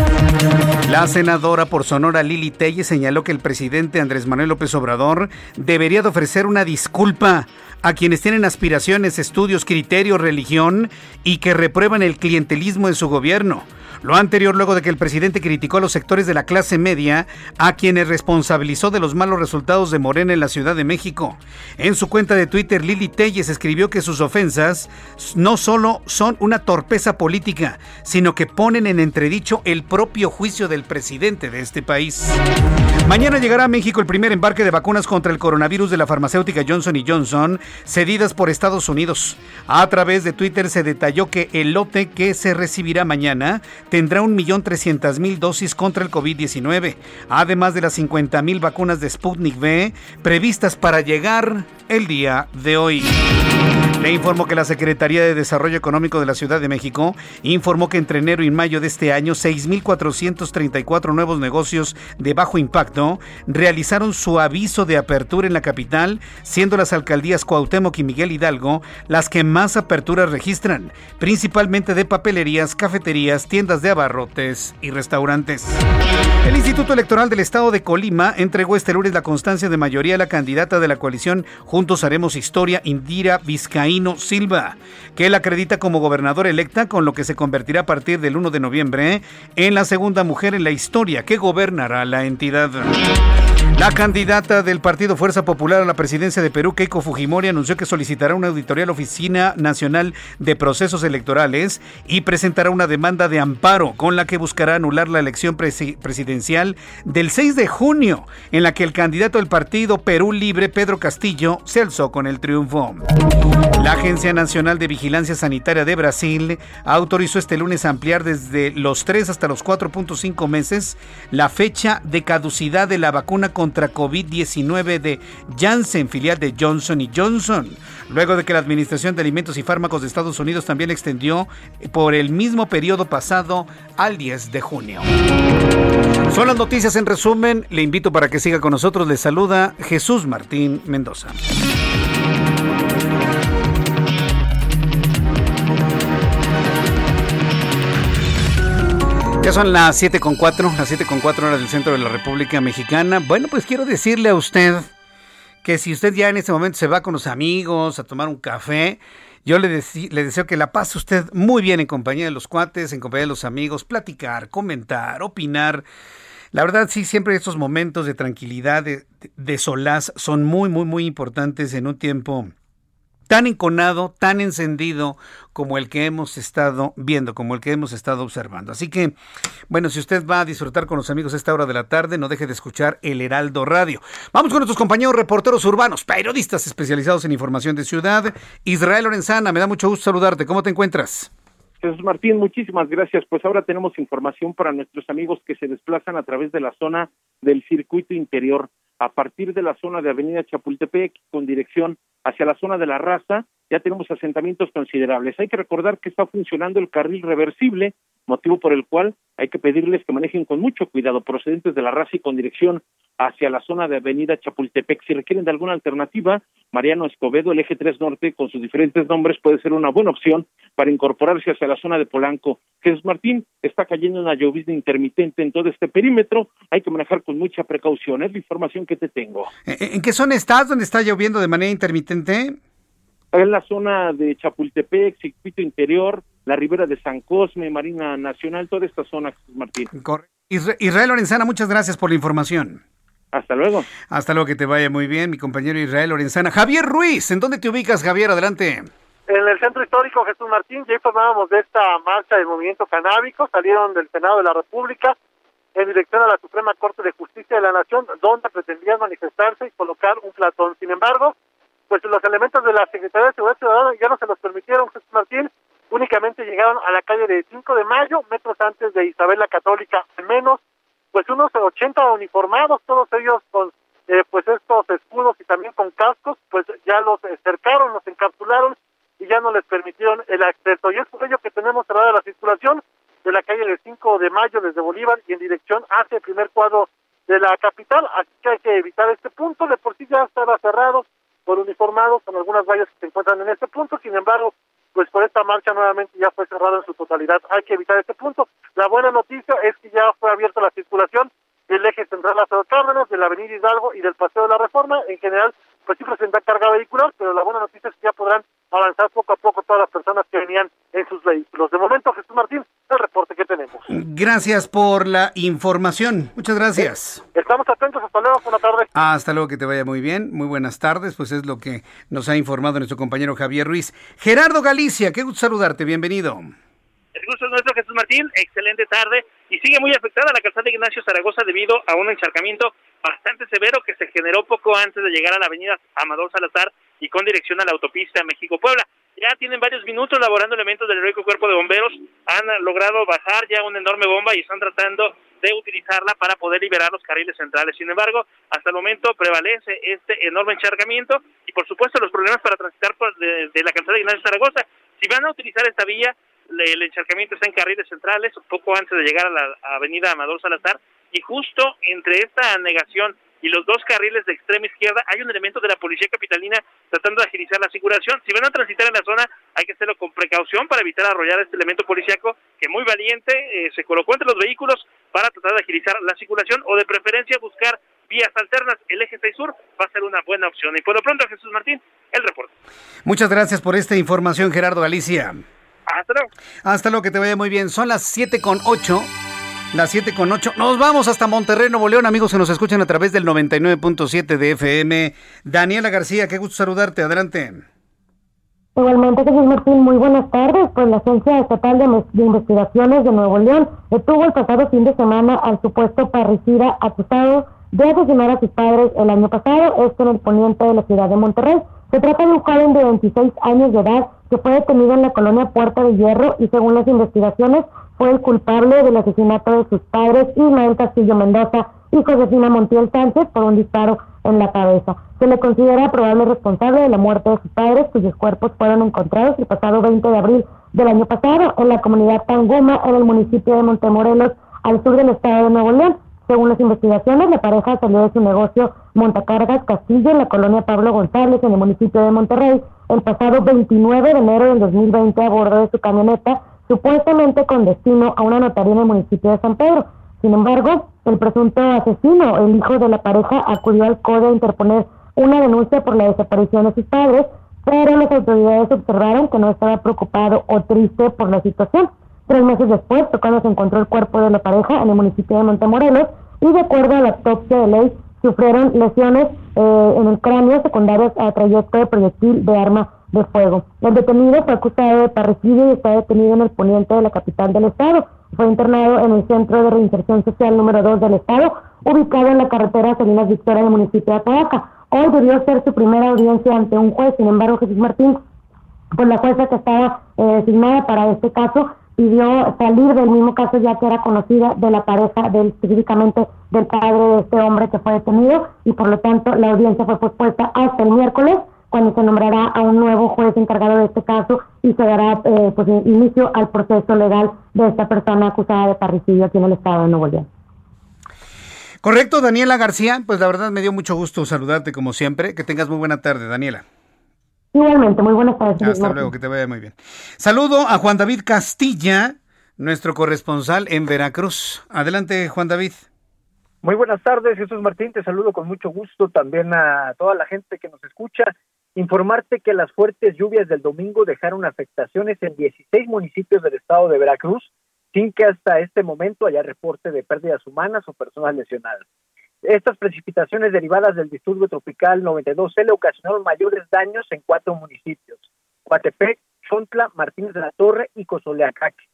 La senadora por Sonora Lili Telle señaló que el presidente Andrés Manuel López Obrador debería de ofrecer una disculpa a quienes tienen aspiraciones, estudios, criterios, religión y que reprueban el clientelismo en su gobierno. Lo anterior luego de que el presidente criticó a los sectores de la clase media, a quienes responsabilizó de los malos resultados de Morena en la Ciudad de México. En su cuenta de Twitter, Lili Telles escribió que sus ofensas no solo son una torpeza política, sino que ponen en entredicho el propio juicio del presidente de este país. Mañana llegará a México el primer embarque de vacunas contra el coronavirus de la farmacéutica Johnson Johnson, cedidas por Estados Unidos. A través de Twitter se detalló que el lote que se recibirá mañana tendrá 1.300.000 dosis contra el COVID-19, además de las 50.000 vacunas de Sputnik V previstas para llegar el día de hoy. Le informo que la Secretaría de Desarrollo Económico de la Ciudad de México informó que entre enero y mayo de este año 6.434 nuevos negocios de bajo impacto realizaron su aviso de apertura en la capital, siendo las alcaldías Cuauhtémoc y Miguel Hidalgo las que más aperturas registran, principalmente de papelerías, cafeterías, tiendas de abarrotes y restaurantes. El Instituto Electoral del Estado de Colima entregó este lunes la constancia de mayoría a la candidata de la coalición Juntos Haremos Historia, Indira Vizcaíno Silva, que él acredita como gobernadora electa, con lo que se convertirá a partir del 1 de noviembre en la segunda mujer en la historia que gobernará la entidad. La candidata del Partido Fuerza Popular a la presidencia de Perú, Keiko Fujimori, anunció que solicitará una auditoría a la Oficina Nacional de Procesos Electorales y presentará una demanda de amparo con la que buscará anular la elección presidencial del 6 de junio, en la que el candidato del Partido Perú Libre, Pedro Castillo, se alzó con el triunfo. La Agencia Nacional de Vigilancia Sanitaria de Brasil autorizó este lunes ampliar desde los 3 hasta los 4.5 meses la fecha de caducidad de la vacuna contra contra COVID-19 de Janssen, filial de Johnson Johnson, luego de que la Administración de Alimentos y Fármacos de Estados Unidos también extendió por el mismo periodo pasado al 10 de junio. Son las noticias en resumen. Le invito para que siga con nosotros. Le saluda Jesús Martín Mendoza. Ya son las 7 con 4, las 7 con 4 horas del centro de la República Mexicana. Bueno, pues quiero decirle a usted que si usted ya en este momento se va con los amigos a tomar un café, yo le, deseo que la pase usted muy bien en compañía de los cuates, en compañía de los amigos, platicar, comentar, opinar. La verdad, sí, siempre estos momentos de tranquilidad, de solaz, son muy, muy, muy importantes en un tiempo tan enconado, tan encendido como el que hemos estado viendo, como el que hemos estado observando. Así que, bueno, si usted va a disfrutar con los amigos a esta hora de la tarde, no deje de escuchar el Heraldo Radio. Vamos con nuestros compañeros reporteros urbanos, periodistas especializados en información de ciudad. Israel Lorenzana, me da mucho gusto saludarte. ¿Cómo te encuentras? Jesús Martín, muchísimas gracias. Pues ahora tenemos información para nuestros amigos que se desplazan a través de la zona del circuito interior a partir de la zona de Avenida Chapultepec con dirección hacia la zona de la raza, ya tenemos asentamientos considerables. Hay que recordar que está funcionando el carril reversible, motivo por el cual hay que pedirles que manejen con mucho cuidado procedentes de la raza y con dirección hacia la zona de Avenida Chapultepec. Si requieren de alguna alternativa, Mariano Escobedo, el eje 3 Norte, con sus diferentes nombres, puede ser una buena opción para incorporarse hacia la zona de Polanco. Jesús Martín, está cayendo una llovizna intermitente en todo este perímetro, hay que manejar con mucha precaución, es la información que te tengo. ¿En qué zona estás donde está lloviendo de manera intermitente? en la zona de Chapultepec, Circuito Interior, la ribera de San Cosme, Marina Nacional, toda esta zona, Martín. Israel Lorenzana, muchas gracias por la información. Hasta luego. Hasta luego, que te vaya muy bien, mi compañero Israel Lorenzana. Javier Ruiz, ¿en dónde te ubicas, Javier? Adelante. En el centro histórico Jesús Martín, ya informábamos de esta marcha del movimiento canábico, salieron del Senado de la República en dirección a la Suprema Corte de Justicia de la Nación, donde pretendían manifestarse y colocar un platón. Sin embargo, pues los elementos de la Secretaría de Seguridad Ciudadana ya no se los permitieron, Jesús Martín, únicamente llegaron a la calle de 5 de mayo, metros antes de Isabel la Católica, al menos, pues unos 80 uniformados, todos ellos con eh, pues estos escudos y también con cascos, pues ya los cercaron, los encapsularon y ya no les permitieron el acceso. Y es por ello que tenemos cerrada la circulación de la calle del 5 de mayo desde Bolívar y en dirección hacia el primer cuadro de la capital, así que hay que evitar este punto, de por sí ya estaba cerrado, por uniformados con algunas vallas que se encuentran en este punto. Sin embargo, pues por esta marcha nuevamente ya fue cerrado en su totalidad. Hay que evitar este punto. La buena noticia es que ya fue abierta la circulación del eje central Lázaro Cárdenas, de la avenida Hidalgo y del Paseo de la Reforma. En general, pues sí presenta carga vehicular, pero la buena noticia es que ya podrán avanzar poco a poco todas las personas que venían en sus vehículos. De momento, Jesús Martín, el reporte que tenemos. Gracias por la información. Muchas gracias. Estamos atentos. Hasta luego. Buenas tardes. Hasta luego. Que te vaya muy bien. Muy buenas tardes. Pues es lo que nos ha informado nuestro compañero Javier Ruiz. Gerardo Galicia, qué gusto saludarte. Bienvenido. El gusto es nuestro, Jesús Martín. Excelente tarde. Y sigue muy afectada la calzada de Ignacio Zaragoza debido a un encharcamiento bastante severo que se generó poco antes de llegar a la avenida Amador Salazar y con dirección a la autopista México-Puebla. Ya tienen varios minutos laborando elementos del heroico cuerpo de bomberos, han logrado bajar ya una enorme bomba y están tratando de utilizarla para poder liberar los carriles centrales. Sin embargo, hasta el momento prevalece este enorme encharcamiento y por supuesto los problemas para transitar por de, la calzada de Ignacio Zaragoza. Si van a utilizar esta vía, el encharcamiento está en carriles centrales, poco antes de llegar a la avenida Amador Salazar, y justo entre esta negación y los dos carriles de extrema izquierda hay un elemento de la policía capitalina tratando de agilizar la circulación. Si van a transitar en la zona hay que hacerlo con precaución para evitar arrollar este elemento policíaco que muy valiente eh, se colocó entre los vehículos para tratar de agilizar la circulación o de preferencia buscar vías alternas. El eje 6 sur va a ser una buena opción. Y por lo pronto, Jesús Martín, el reporte. Muchas gracias por esta información, Gerardo Galicia. Hasta luego. Hasta luego, que te vaya muy bien. Son las 7 con 8. Las 7 con 8. Nos vamos hasta Monterrey, Nuevo León, amigos que nos escuchan a través del 99.7 de FM. Daniela García, qué gusto saludarte. Adelante. Igualmente, Jesús Martín, muy buenas tardes. Pues la Agencia Estatal de, de, Investigaciones de Nuevo León detuvo el pasado fin de semana al supuesto parricida acusado de asesinar a sus padres el año pasado, esto en el poniente de la ciudad de Monterrey. Se trata de un joven de 26 años de edad que fue detenido en la colonia Puerta de Hierro y según las investigaciones fue el culpable del asesinato de sus padres, Ismael Castillo Mendoza y Josefina Montiel Sánchez, por un disparo en la cabeza. Se le considera probable responsable de la muerte de sus padres, cuyos cuerpos fueron encontrados el pasado 20 de abril del año pasado en la comunidad Tanguma, en el municipio de Montemorelos, al sur del estado de Nuevo León. Según las investigaciones, la pareja salió de su negocio Montacargas Castillo en la colonia Pablo González, en el municipio de Monterrey, el pasado 29 de enero del 2020 a bordo de su camioneta supuestamente con destino a una notaría en el municipio de San Pedro. Sin embargo, el presunto asesino, el hijo de la pareja, acudió al CODE a interponer una denuncia por la desaparición de sus padres, pero las autoridades observaron que no estaba preocupado o triste por la situación. Tres meses después fue cuando se encontró el cuerpo de la pareja en el municipio de Montemorelos y de acuerdo a la autopsia de ley sufrieron lesiones eh, en el cráneo secundarias a trayecto de proyectil de arma de fuego. El detenido fue acusado de parricidio y está detenido en el poniente de la capital del estado. Fue internado en el Centro de Reinserción Social número 2 del estado, ubicado en la carretera Salinas Victoria del municipio de Apodaca. Hoy debió ser su primera audiencia ante un juez, sin embargo, Jesús Martín, pues la jueza que estaba eh, designada para este caso, pidió salir del mismo caso ya que era conocida de la pareja del específicamente del padre de este hombre que fue detenido y por lo tanto la audiencia fue pospuesta hasta el miércoles cuando se nombrará a un nuevo juez encargado de este caso y se dará eh, pues, inicio al proceso legal de esta persona acusada de parricidio aquí en el estado de Nuevo León. Correcto, Daniela García, pues la verdad me dio mucho gusto saludarte como siempre. Que tengas muy buena tarde, Daniela. Igualmente, muy buenas tardes. Hasta luego, que te vaya muy bien. Saludo a Juan David Castilla, nuestro corresponsal en Veracruz. Adelante, Juan David. Muy buenas tardes, Jesús Martín. Te saludo con mucho gusto también a toda la gente que nos escucha. Informarte que las fuertes lluvias del domingo dejaron afectaciones en 16 municipios del estado de Veracruz, sin que hasta este momento haya reporte de pérdidas humanas o personas lesionadas. Estas precipitaciones derivadas del disturbio tropical 92C le ocasionaron mayores daños en cuatro municipios, Coatepec, Chontla, Martínez de la Torre y Cozoleacaque.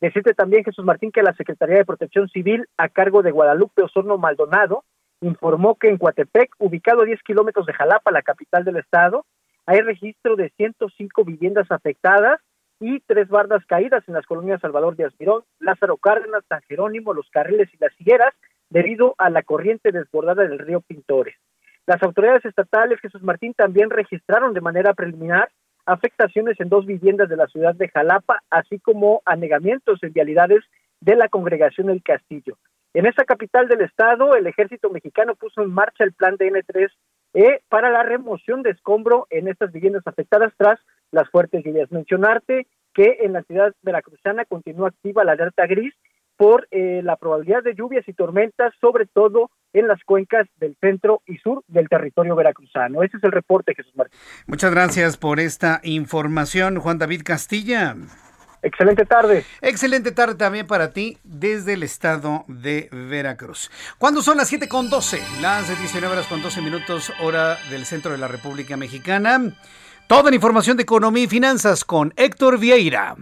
Decirte también, Jesús Martín, que la Secretaría de Protección Civil, a cargo de Guadalupe Osorno Maldonado, informó que en Coatepec, ubicado a 10 kilómetros de Jalapa, la capital del estado, hay registro de 105 viviendas afectadas y tres bardas caídas en las colonias Salvador de Mirón, Lázaro Cárdenas, San Jerónimo, Los Carriles y Las Higueras, debido a la corriente desbordada del río Pintores. Las autoridades estatales, Jesús Martín, también registraron de manera preliminar afectaciones en dos viviendas de la ciudad de Jalapa, así como anegamientos en vialidades de la congregación El Castillo. En esa capital del estado, el ejército mexicano puso en marcha el plan de N3E para la remoción de escombro en estas viviendas afectadas tras las fuertes lluvias. Mencionarte que en la ciudad veracruzana continúa activa la alerta gris por eh, la probabilidad de lluvias y tormentas, sobre todo en las cuencas del centro y sur del territorio veracruzano. Ese es el reporte, Jesús Martín. Muchas gracias por esta información, Juan David Castilla. Excelente tarde. Excelente tarde también para ti desde el estado de Veracruz. ¿Cuándo son las 7 con 12? Las 19 horas con 12 minutos, hora del centro de la República Mexicana. Toda la información de economía y finanzas con Héctor Vieira.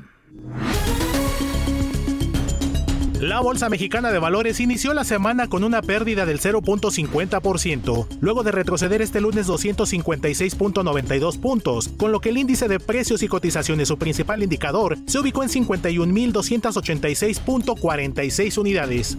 La Bolsa Mexicana de Valores inició la semana con una pérdida del 0.50%, luego de retroceder este lunes 256.92 puntos, con lo que el índice de precios y cotizaciones, su principal indicador, se ubicó en 51.286.46 unidades.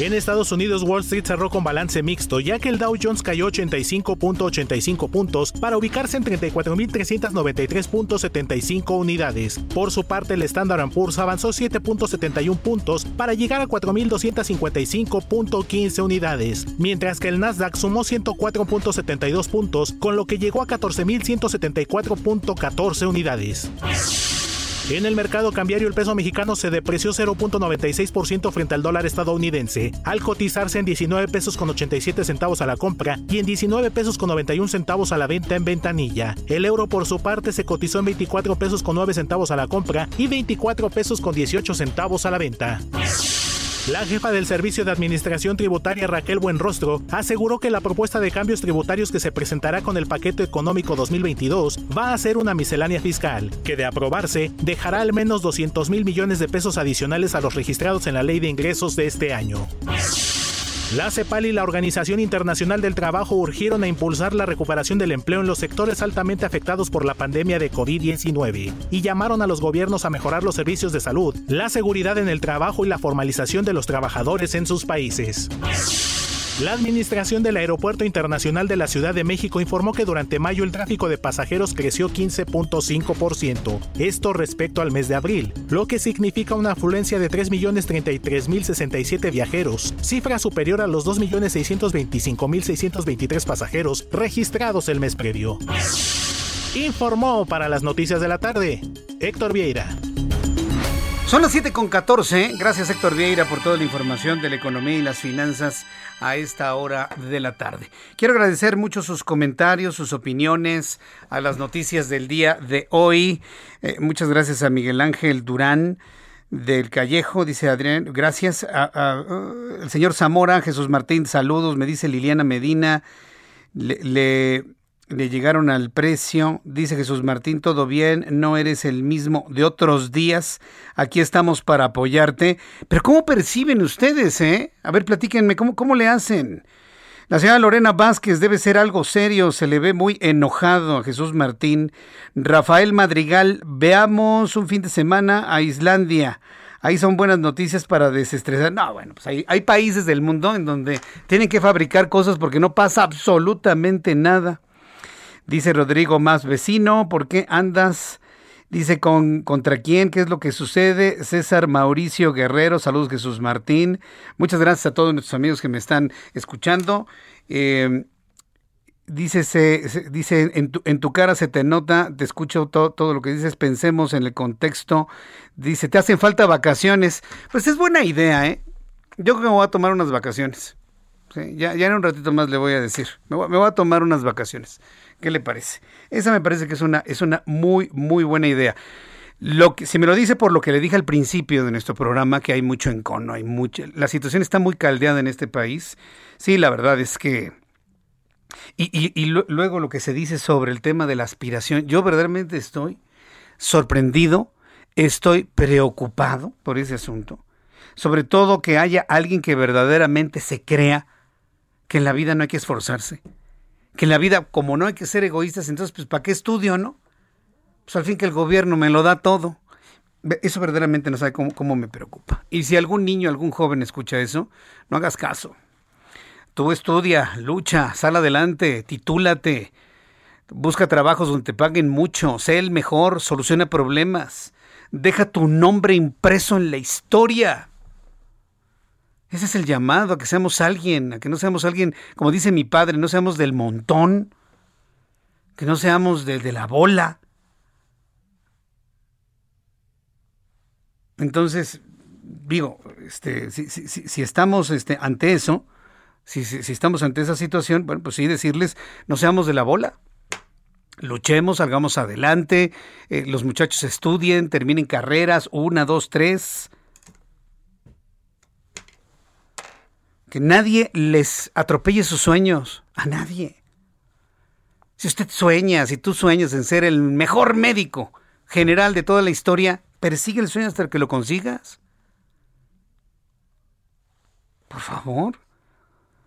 En Estados Unidos, Wall Street cerró con balance mixto, ya que el Dow Jones cayó 85.85 puntos para ubicarse en 34.393.75 unidades. Por su parte, el Standard Poor's avanzó 7.71 puntos para llegar a 4.255.15 unidades, mientras que el Nasdaq sumó 104.72 puntos, con lo que llegó a 14.174.14 unidades. En el mercado cambiario el peso mexicano se depreció 0.96% frente al dólar estadounidense, al cotizarse en 19 pesos con 87 centavos a la compra y en 19 pesos con 91 centavos a la venta en ventanilla. El euro por su parte se cotizó en 24 pesos con 9 centavos a la compra y 24 pesos con 18 centavos a la venta. La jefa del Servicio de Administración Tributaria Raquel Buenrostro aseguró que la propuesta de cambios tributarios que se presentará con el paquete económico 2022 va a ser una miscelánea fiscal, que de aprobarse dejará al menos 200 mil millones de pesos adicionales a los registrados en la ley de ingresos de este año. La CEPAL y la Organización Internacional del Trabajo urgieron a impulsar la recuperación del empleo en los sectores altamente afectados por la pandemia de COVID-19 y llamaron a los gobiernos a mejorar los servicios de salud, la seguridad en el trabajo y la formalización de los trabajadores en sus países. La Administración del Aeropuerto Internacional de la Ciudad de México informó que durante mayo el tráfico de pasajeros creció 15.5%, esto respecto al mes de abril, lo que significa una afluencia de 3.033.067 viajeros, cifra superior a los 2.625.623 pasajeros registrados el mes previo. Informó para las noticias de la tarde Héctor Vieira. Son las 7 con 14. Gracias Héctor Vieira por toda la información de la economía y las finanzas a esta hora de la tarde. Quiero agradecer mucho sus comentarios, sus opiniones a las noticias del día de hoy. Eh, muchas gracias a Miguel Ángel Durán del Callejo, dice Adrián, gracias a, uh, el señor Zamora, Jesús Martín, saludos, me dice Liliana Medina, le llegaron al precio. Dice Jesús Martín, todo bien, no eres el mismo de otros días. Aquí estamos para apoyarte. Pero ¿cómo perciben ustedes, eh? A ver, platíquenme, ¿cómo, cómo le hacen? La señora Lorena Vázquez debe ser algo serio, se le ve muy enojado a Jesús Martín. Rafael Madrigal, veamos un fin de semana a Islandia. Ahí son buenas noticias para desestresar. No, bueno, pues hay, hay países del mundo en donde tienen que fabricar cosas porque no pasa absolutamente nada. Dice Rodrigo Más Vecino, ¿por qué andas? Dice, ¿con, ¿contra quién? ¿Qué es lo que sucede? César Mauricio Guerrero, saludos Jesús Martín. Muchas gracias a todos nuestros amigos que me están escuchando. Eh, dice, se, dice en, tu, cara se te nota, te escucho todo lo que dices, pensemos en el contexto. Dice, te hacen falta vacaciones. Pues es buena idea, ¿eh? Yo creo que me voy a tomar unas vacaciones. ya, en un ratito más le voy a decir. Me voy a tomar unas vacaciones. ¿Qué le parece? Esa me parece que es una, es una muy, muy buena idea. Lo que, si me lo dice por lo que le dije al principio de nuestro programa, que hay mucho encono, hay mucho, la situación está muy caldeada en este país. Sí, la verdad es que... Y, y, y luego lo que se dice sobre el tema de la aspiración, yo verdaderamente estoy sorprendido, estoy preocupado por ese asunto. Sobre todo que haya alguien que verdaderamente se crea que en la vida no hay que esforzarse que en la vida, como no hay que ser egoístas, entonces, pues, ¿para qué estudio, no? Pues al fin que el gobierno me lo da todo. Eso verdaderamente no sabe cómo, cómo me preocupa. Y si algún niño, algún joven escucha eso, no hagas caso. Tú estudia, lucha, sal adelante, titúlate, busca trabajos donde te paguen mucho, sé el mejor, soluciona problemas, deja tu nombre impreso en la historia. Ese es el llamado, a que seamos alguien, a que no seamos alguien, como dice mi padre, no seamos del montón, que no seamos de, de la bola. Entonces, digo, este, si, estamos este, ante eso, si, si, estamos ante esa situación, bueno, pues sí decirles, no seamos de la bola. Luchemos, salgamos adelante, eh, los muchachos estudien, terminen carreras, una, dos, tres que nadie les atropelle sus sueños, a nadie. Si usted sueña, si tú sueñas en ser el mejor médico general de toda la historia, persigue el sueño hasta que lo consigas. Por favor.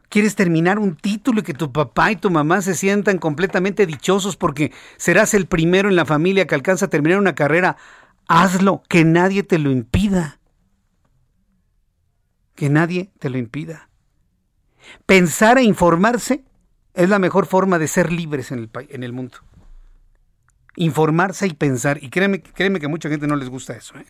¿Quieres terminar un título y que tu papá y tu mamá se sientan completamente dichosos porque serás el primero en la familia que alcanza a terminar una carrera? Hazlo, que nadie te lo impida. Que nadie te lo impida. Pensar e informarse es la mejor forma de ser libres en el, en el mundo. Informarse y pensar. Y créeme, créeme que a mucha gente no les gusta eso. ¿eh?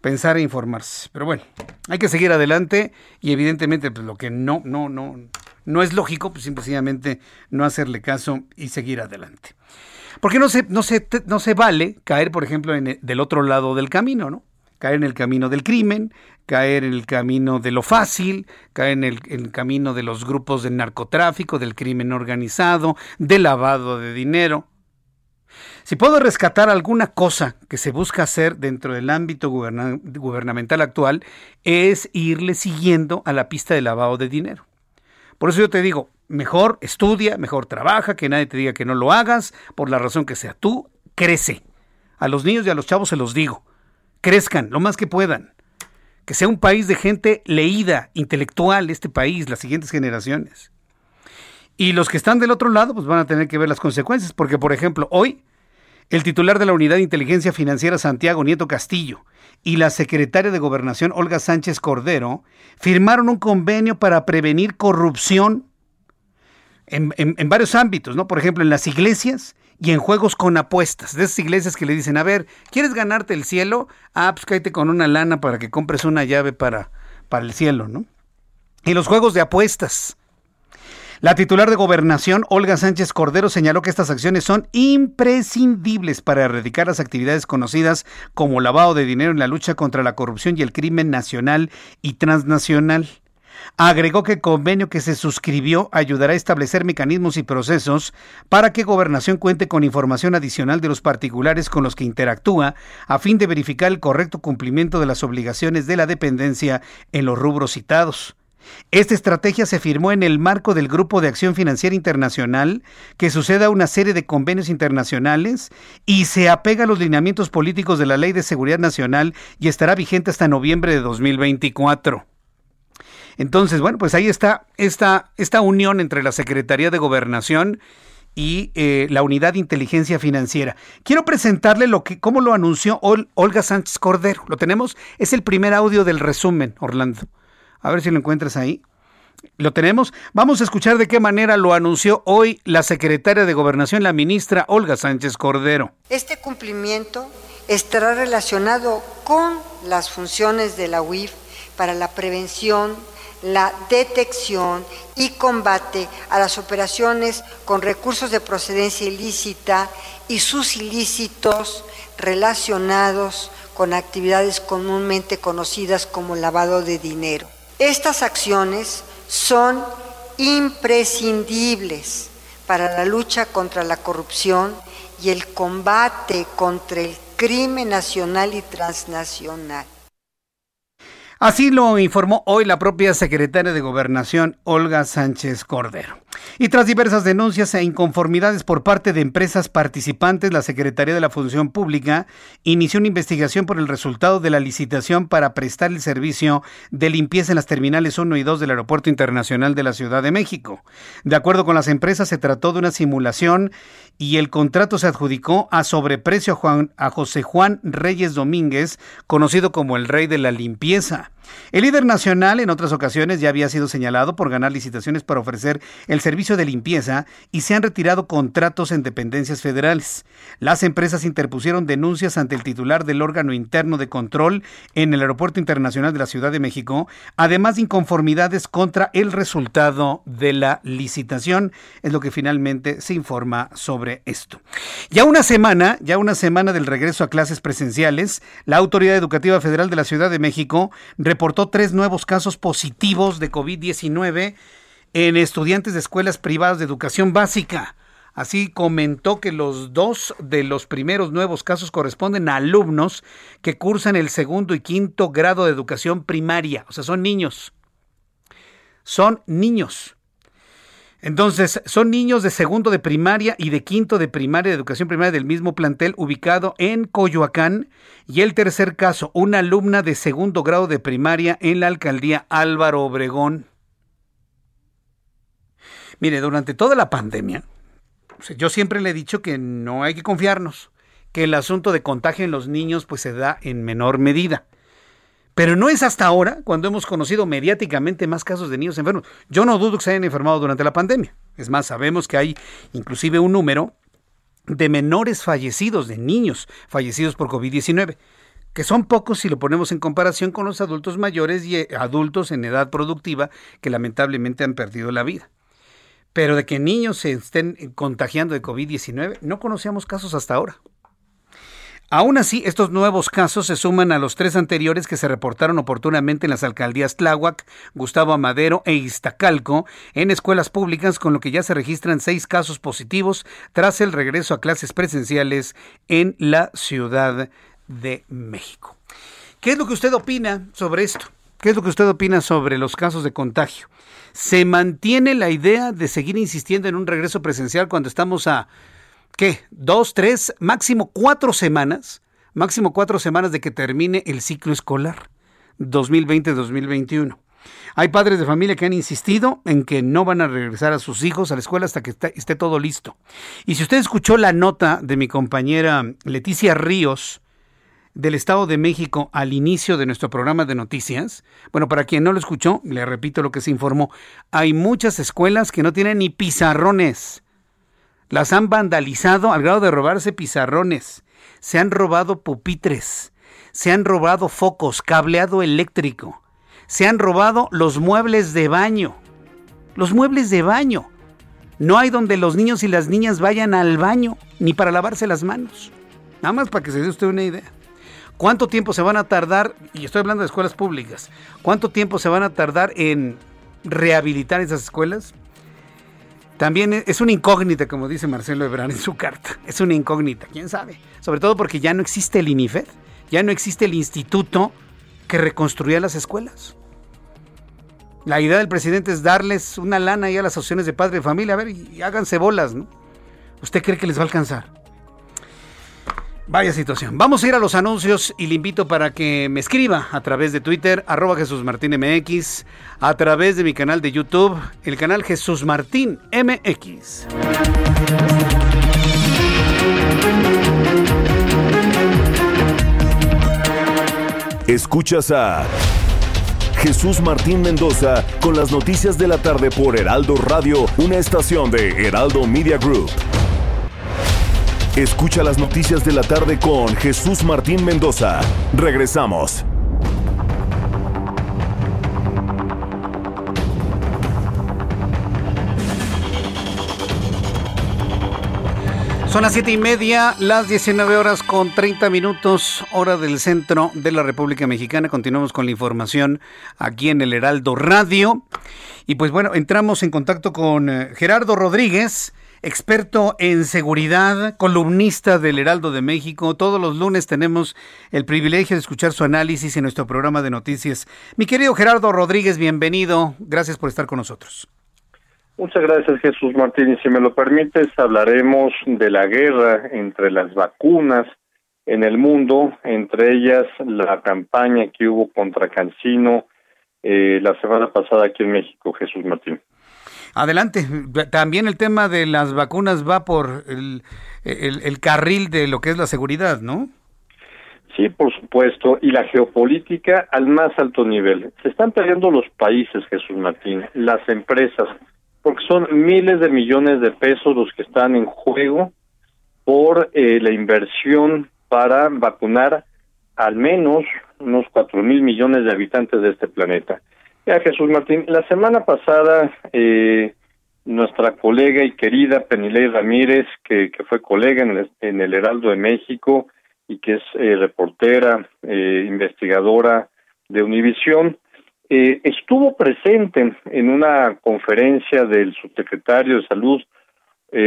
Pensar e informarse. Pero bueno, hay que seguir adelante y evidentemente pues, lo que no, no, no, no es lógico, pues simplemente no hacerle caso y seguir adelante. Porque no se, no se, no se vale caer, por ejemplo, del otro lado del camino, ¿no? Caer en el camino del crimen, caer en el camino de lo fácil, caer en el, camino de los grupos de narcotráfico, del crimen organizado, del lavado de dinero. Si puedo rescatar alguna cosa que se busca hacer dentro del ámbito gubernamental actual, es irle siguiendo a la pista de lavado de dinero. Por eso yo te digo, mejor estudia, mejor trabaja, que nadie te diga que no lo hagas, por la razón que sea. Tú crece. A los niños y a los chavos se los digo. Crezcan lo más que puedan. Que sea un país de gente leída, intelectual, este país, las siguientes generaciones. Y los que están del otro lado, pues van a tener que ver las consecuencias, porque por ejemplo, hoy el titular de la Unidad de Inteligencia Financiera Santiago Nieto Castillo y la secretaria de Gobernación Olga Sánchez Cordero firmaron un convenio para prevenir corrupción en, varios ámbitos, ¿no? Por ejemplo, en las iglesias y en juegos con apuestas. De esas iglesias que le dicen, a ver, ¿quieres ganarte el cielo? Ah, pues cállate con una lana para que compres una llave para, para el cielo, ¿no? Y los juegos de apuestas la titular de Gobernación, Olga Sánchez Cordero, señaló que estas acciones son imprescindibles para erradicar las actividades conocidas como lavado de dinero en la lucha contra la corrupción y el crimen nacional y transnacional. Agregó que el convenio que se suscribió ayudará a establecer mecanismos y procesos para que Gobernación cuente con información adicional de los particulares con los que interactúa a fin de verificar el correcto cumplimiento de las obligaciones de la dependencia en los rubros citados. Esta estrategia se firmó en el marco del Grupo de Acción Financiera Internacional, que suceda una serie de convenios internacionales y se apega a los lineamientos políticos de la Ley de Seguridad Nacional y estará vigente hasta noviembre de 2024. Entonces, bueno, pues ahí está esta, esta unión entre la Secretaría de Gobernación y eh, la Unidad de Inteligencia Financiera. Quiero presentarle lo que, cómo lo anunció Olga Sánchez Cordero. ¿Lo tenemos? Es el primer audio del resumen, Orlando. A ver si lo encuentras ahí. ¿Lo tenemos? Vamos a escuchar de qué manera lo anunció hoy la secretaria de Gobernación, la ministra Olga Sánchez Cordero. Este cumplimiento estará relacionado con las funciones de la UIF para la prevención, la detección y combate a las operaciones con recursos de procedencia ilícita y sus ilícitos relacionados con actividades comúnmente conocidas como lavado de dinero. Estas acciones son imprescindibles para la lucha contra la corrupción y el combate contra el crimen nacional y transnacional. Así lo informó hoy la propia secretaria de Gobernación, Olga Sánchez Cordero. Y tras diversas denuncias e inconformidades por parte de empresas participantes, la Secretaría de la Función Pública inició una investigación por el resultado de la licitación para prestar el servicio de limpieza en las terminales 1 y 2 del Aeropuerto Internacional de la Ciudad de México. De acuerdo con las empresas, se trató de una simulación y el contrato se adjudicó a sobreprecio a, Juan, a José Juan Reyes Domínguez, conocido como el Rey de la Limpieza. El líder nacional en otras ocasiones ya había sido señalado por ganar licitaciones para ofrecer el servicio de limpieza y se han retirado contratos en dependencias federales. Las empresas interpusieron denuncias ante el titular del órgano interno de control en el Aeropuerto Internacional de la Ciudad de México, además de inconformidades contra el resultado de la licitación, es lo que finalmente se informa sobre esto. Ya una semana, ya una semana del regreso a clases presenciales, la Autoridad Educativa Federal de la Ciudad de México tres nuevos casos positivos de COVID-19 en estudiantes de escuelas privadas de educación básica. Así comentó que los dos de los primeros nuevos casos corresponden a alumnos que cursan el segundo y quinto grado de educación primaria, o sea, son niños. Son niños. Entonces, son niños de segundo de primaria y de quinto de primaria de educación primaria del mismo plantel ubicado en Coyoacán. Y el tercer caso, una alumna de segundo grado de primaria en la alcaldía Álvaro Obregón. Mire, durante toda la pandemia, yo siempre le he dicho que no hay que confiarnos, que el asunto de contagio en los niños pues se da en menor medida. Pero no es hasta ahora cuando hemos conocido mediáticamente más casos de niños enfermos. Yo no dudo que se hayan enfermado durante la pandemia. Es más, sabemos que hay inclusive un número de menores fallecidos, de niños fallecidos por COVID-19, que son pocos si lo ponemos en comparación con los adultos mayores y eh, adultos en edad productiva que lamentablemente han perdido la vida. Pero de que niños se estén contagiando de COVID-19, no conocíamos casos hasta ahora. Aún así, estos nuevos casos se suman a los tres anteriores que se reportaron oportunamente en las alcaldías Tláhuac, Gustavo Amadero e Iztacalco en escuelas públicas, con lo que ya se registran seis casos positivos tras el regreso a clases presenciales en la Ciudad de México. ¿Qué es lo que usted opina sobre esto? ¿Qué es lo que usted opina sobre los casos de contagio? ¿Se mantiene la idea de seguir insistiendo en un regreso presencial cuando estamos a ¿qué? Dos, tres, máximo cuatro semanas, máximo cuatro semanas de que termine el ciclo escolar 2020-2021. Hay padres de familia que han insistido en que no van a regresar a sus hijos a la escuela hasta que esté, todo listo. Y si usted escuchó la nota de mi compañera Leticia Ríos del Estado de México al inicio de nuestro programa de noticias, bueno, para quien no lo escuchó, le repito lo que se informó, hay muchas escuelas que no tienen ni pizarrones las han vandalizado al grado de robarse pizarrones. Se han robado pupitres. Se han robado focos, cableado eléctrico. Se han robado los muebles de baño. Los muebles de baño. No hay donde los niños y las niñas vayan al baño, ni para lavarse las manos. Nada más para que se dé usted una idea. ¿Cuánto tiempo se van a tardar, y estoy hablando de escuelas públicas, cuánto tiempo se van a tardar en rehabilitar esas escuelas? También es una incógnita, como dice Marcelo Ebrard en su carta. Es una incógnita, quién sabe. Sobre todo porque ya no existe el INIFED, ya no existe el instituto que reconstruía las escuelas. La idea del presidente es darles una lana ahí a las asociaciones de padre de familia, a ver, y háganse bolas, ¿no? ¿Usted cree que les va a alcanzar? Vaya situación. Vamos a ir a los anuncios y le invito para que me escriba a través de Twitter, arroba Jesús Martín MX, a través de mi canal de YouTube, el canal Jesús Martín MX. Escuchas a Jesús Martín Mendoza con las noticias de la tarde por Heraldo Radio, una estación de Heraldo Media Group. Escucha las noticias de la tarde con Jesús Martín Mendoza. Regresamos. Son las siete y media, las 19 horas con 30 minutos, hora del centro de la República Mexicana. Continuamos con la información aquí en el Heraldo Radio. Y pues bueno, entramos en contacto con eh, Gerardo Rodríguez experto en seguridad, columnista del Heraldo de México. Todos los lunes tenemos el privilegio de escuchar su análisis en nuestro programa de noticias. Mi querido Gerardo Rodríguez, bienvenido. Gracias por estar con nosotros. Muchas gracias Jesús Martín. Y si me lo permites, hablaremos de la guerra entre las vacunas en el mundo, entre ellas la campaña que hubo contra Cancino eh, la semana pasada aquí en México, Jesús Martín. Adelante. También el tema de las vacunas va por el, carril de lo que es la seguridad, ¿no? Sí, por supuesto, y la geopolítica al más alto nivel. Se están perdiendo los países, Jesús Martín, las empresas, porque son miles de millones de pesos los que están en juego por eh, la inversión para vacunar al menos unos cuatro mil millones de habitantes de este planeta. Ya, Jesús Martín, la semana pasada eh, nuestra colega y querida Penilei Ramírez, que, fue colega en el, en Heraldo de México y que es eh, reportera, eh, investigadora de Univisión, eh, estuvo presente en una conferencia del subsecretario de Salud,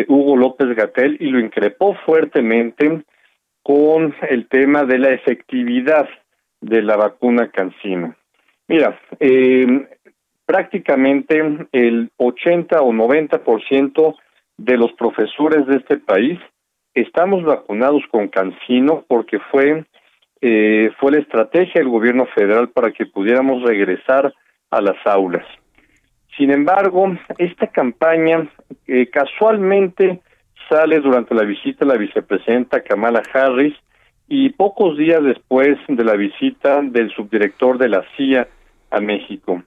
Hugo López Gatel, y lo increpó fuertemente con el tema de la efectividad de la vacuna Cancino. Mira, eh, prácticamente el 80 o 90% de los profesores de este país estamos vacunados con Cancino porque fue eh, fue la estrategia del gobierno federal para que pudiéramos regresar a las aulas. Sin embargo, esta campaña eh, casualmente sale durante la visita de la vicepresidenta Kamala Harris y pocos días después de la visita del subdirector de la CIA a México.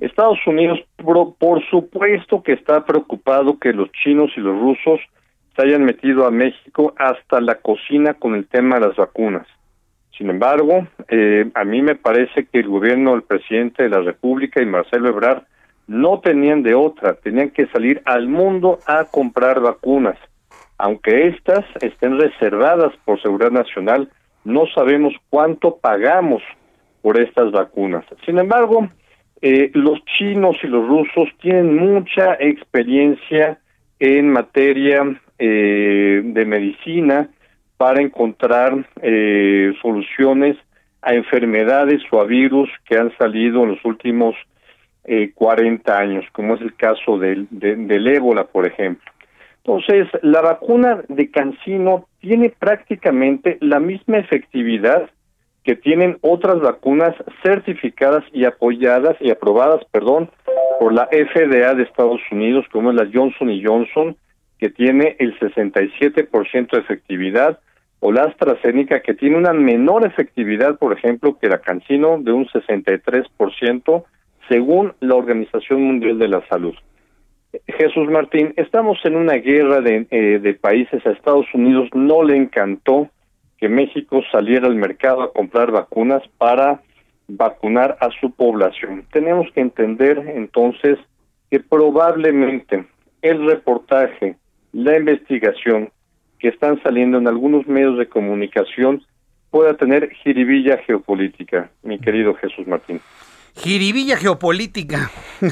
Estados Unidos, por, supuesto que está preocupado que los chinos y los rusos se hayan metido a México hasta la cocina con el tema de las vacunas. Sin embargo, eh, a mí me parece que el gobierno del presidente de la República y Marcelo Ebrard no tenían de otra, tenían que salir al mundo a comprar vacunas. Aunque estas estén reservadas por seguridad nacional, no sabemos cuánto pagamos por estas vacunas. Sin embargo, eh, los chinos y los rusos tienen mucha experiencia en materia eh, de medicina para encontrar eh, soluciones a enfermedades o a virus que han salido en los últimos eh, 40 años, como es el caso del, del ébola, por ejemplo. Entonces, la vacuna de Cancino tiene prácticamente la misma efectividad que tienen otras vacunas certificadas y apoyadas y aprobadas, perdón, por la FDA de Estados Unidos, como es la Johnson Johnson, que tiene el 67% de efectividad, o la AstraZeneca, que tiene una menor efectividad, por ejemplo, que la Cancino, de un 63%, según la Organización Mundial de la Salud. Jesús Martín, estamos en una guerra de, eh, de países. A Estados Unidos no le encantó que México saliera al mercado a comprar vacunas para vacunar a su población. Tenemos que entender entonces que probablemente el reportaje, la investigación que están saliendo en algunos medios de comunicación pueda tener jiribilla geopolítica, mi querido Jesús Martín. Jiribilla geopolítica.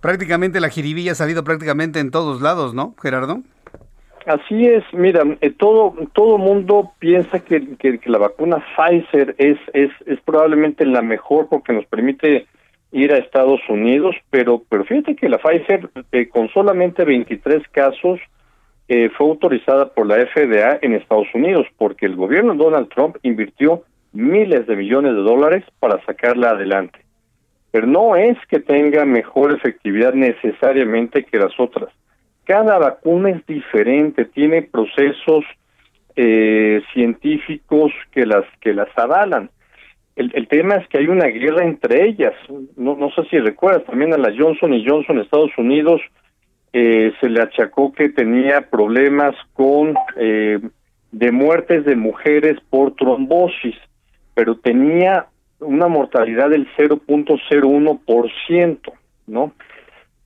prácticamente la jiribilla ha salido prácticamente en todos lados, ¿no, Gerardo? Así es, mira, eh, todo todo mundo piensa que, que, la vacuna Pfizer es, es es probablemente la mejor porque nos permite ir a Estados Unidos, pero pero fíjate que la Pfizer eh, con solamente 23 casos eh, fue autorizada por la FDA en Estados Unidos porque el gobierno de Donald Trump invirtió miles de millones de dólares para sacarla adelante. Pero no es que tenga mejor efectividad necesariamente que las otras cada vacuna es diferente, tiene procesos eh, científicos que las que las avalan. El, tema es que hay una guerra entre ellas. No, no sé si recuerdas, también a la Johnson y Johnson Estados Unidos eh, se le achacó que tenía problemas con eh, de muertes de mujeres por trombosis, pero tenía una mortalidad del 0.01%, ¿no?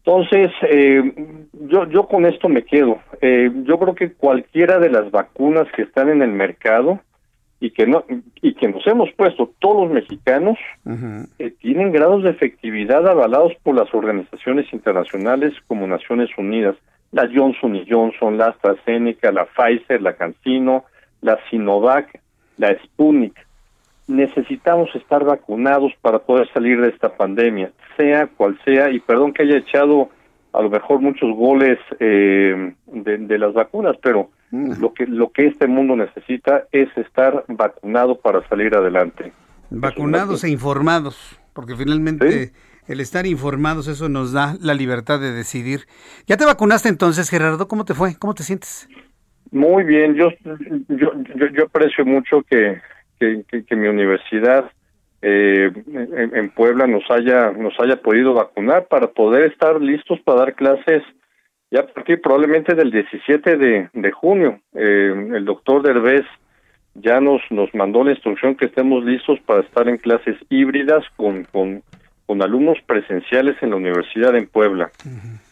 Entonces, eh, yo, yo con esto me quedo. Eh, yo creo que cualquiera de las vacunas que están en el mercado y que no y que nos hemos puesto todos los mexicanos eh, tienen grados de efectividad avalados por las organizaciones internacionales como Naciones Unidas, la Johnson y Johnson, la AstraZeneca, la Pfizer, la CanSino, la Sinovac, la Sputnik necesitamos estar vacunados para poder salir de esta pandemia, sea cual sea, y perdón que haya echado a lo mejor muchos goles eh, de, las vacunas, pero mm. lo que lo que este mundo necesita es estar vacunado para salir adelante. Vacunados e informados, porque finalmente el estar informados eso nos da la libertad de decidir. ¿Ya te vacunaste entonces, Gerardo? ¿Cómo te fue? ¿Cómo te sientes? Muy bien, yo yo, yo aprecio mucho que que, mi universidad eh, en, Puebla nos haya nos haya podido vacunar para poder estar listos para dar clases ya a partir probablemente del 17 de, junio. Eh, el doctor Derbez ya nos nos mandó la instrucción que estemos listos para estar en clases híbridas con, con, con alumnos presenciales en la universidad en Puebla.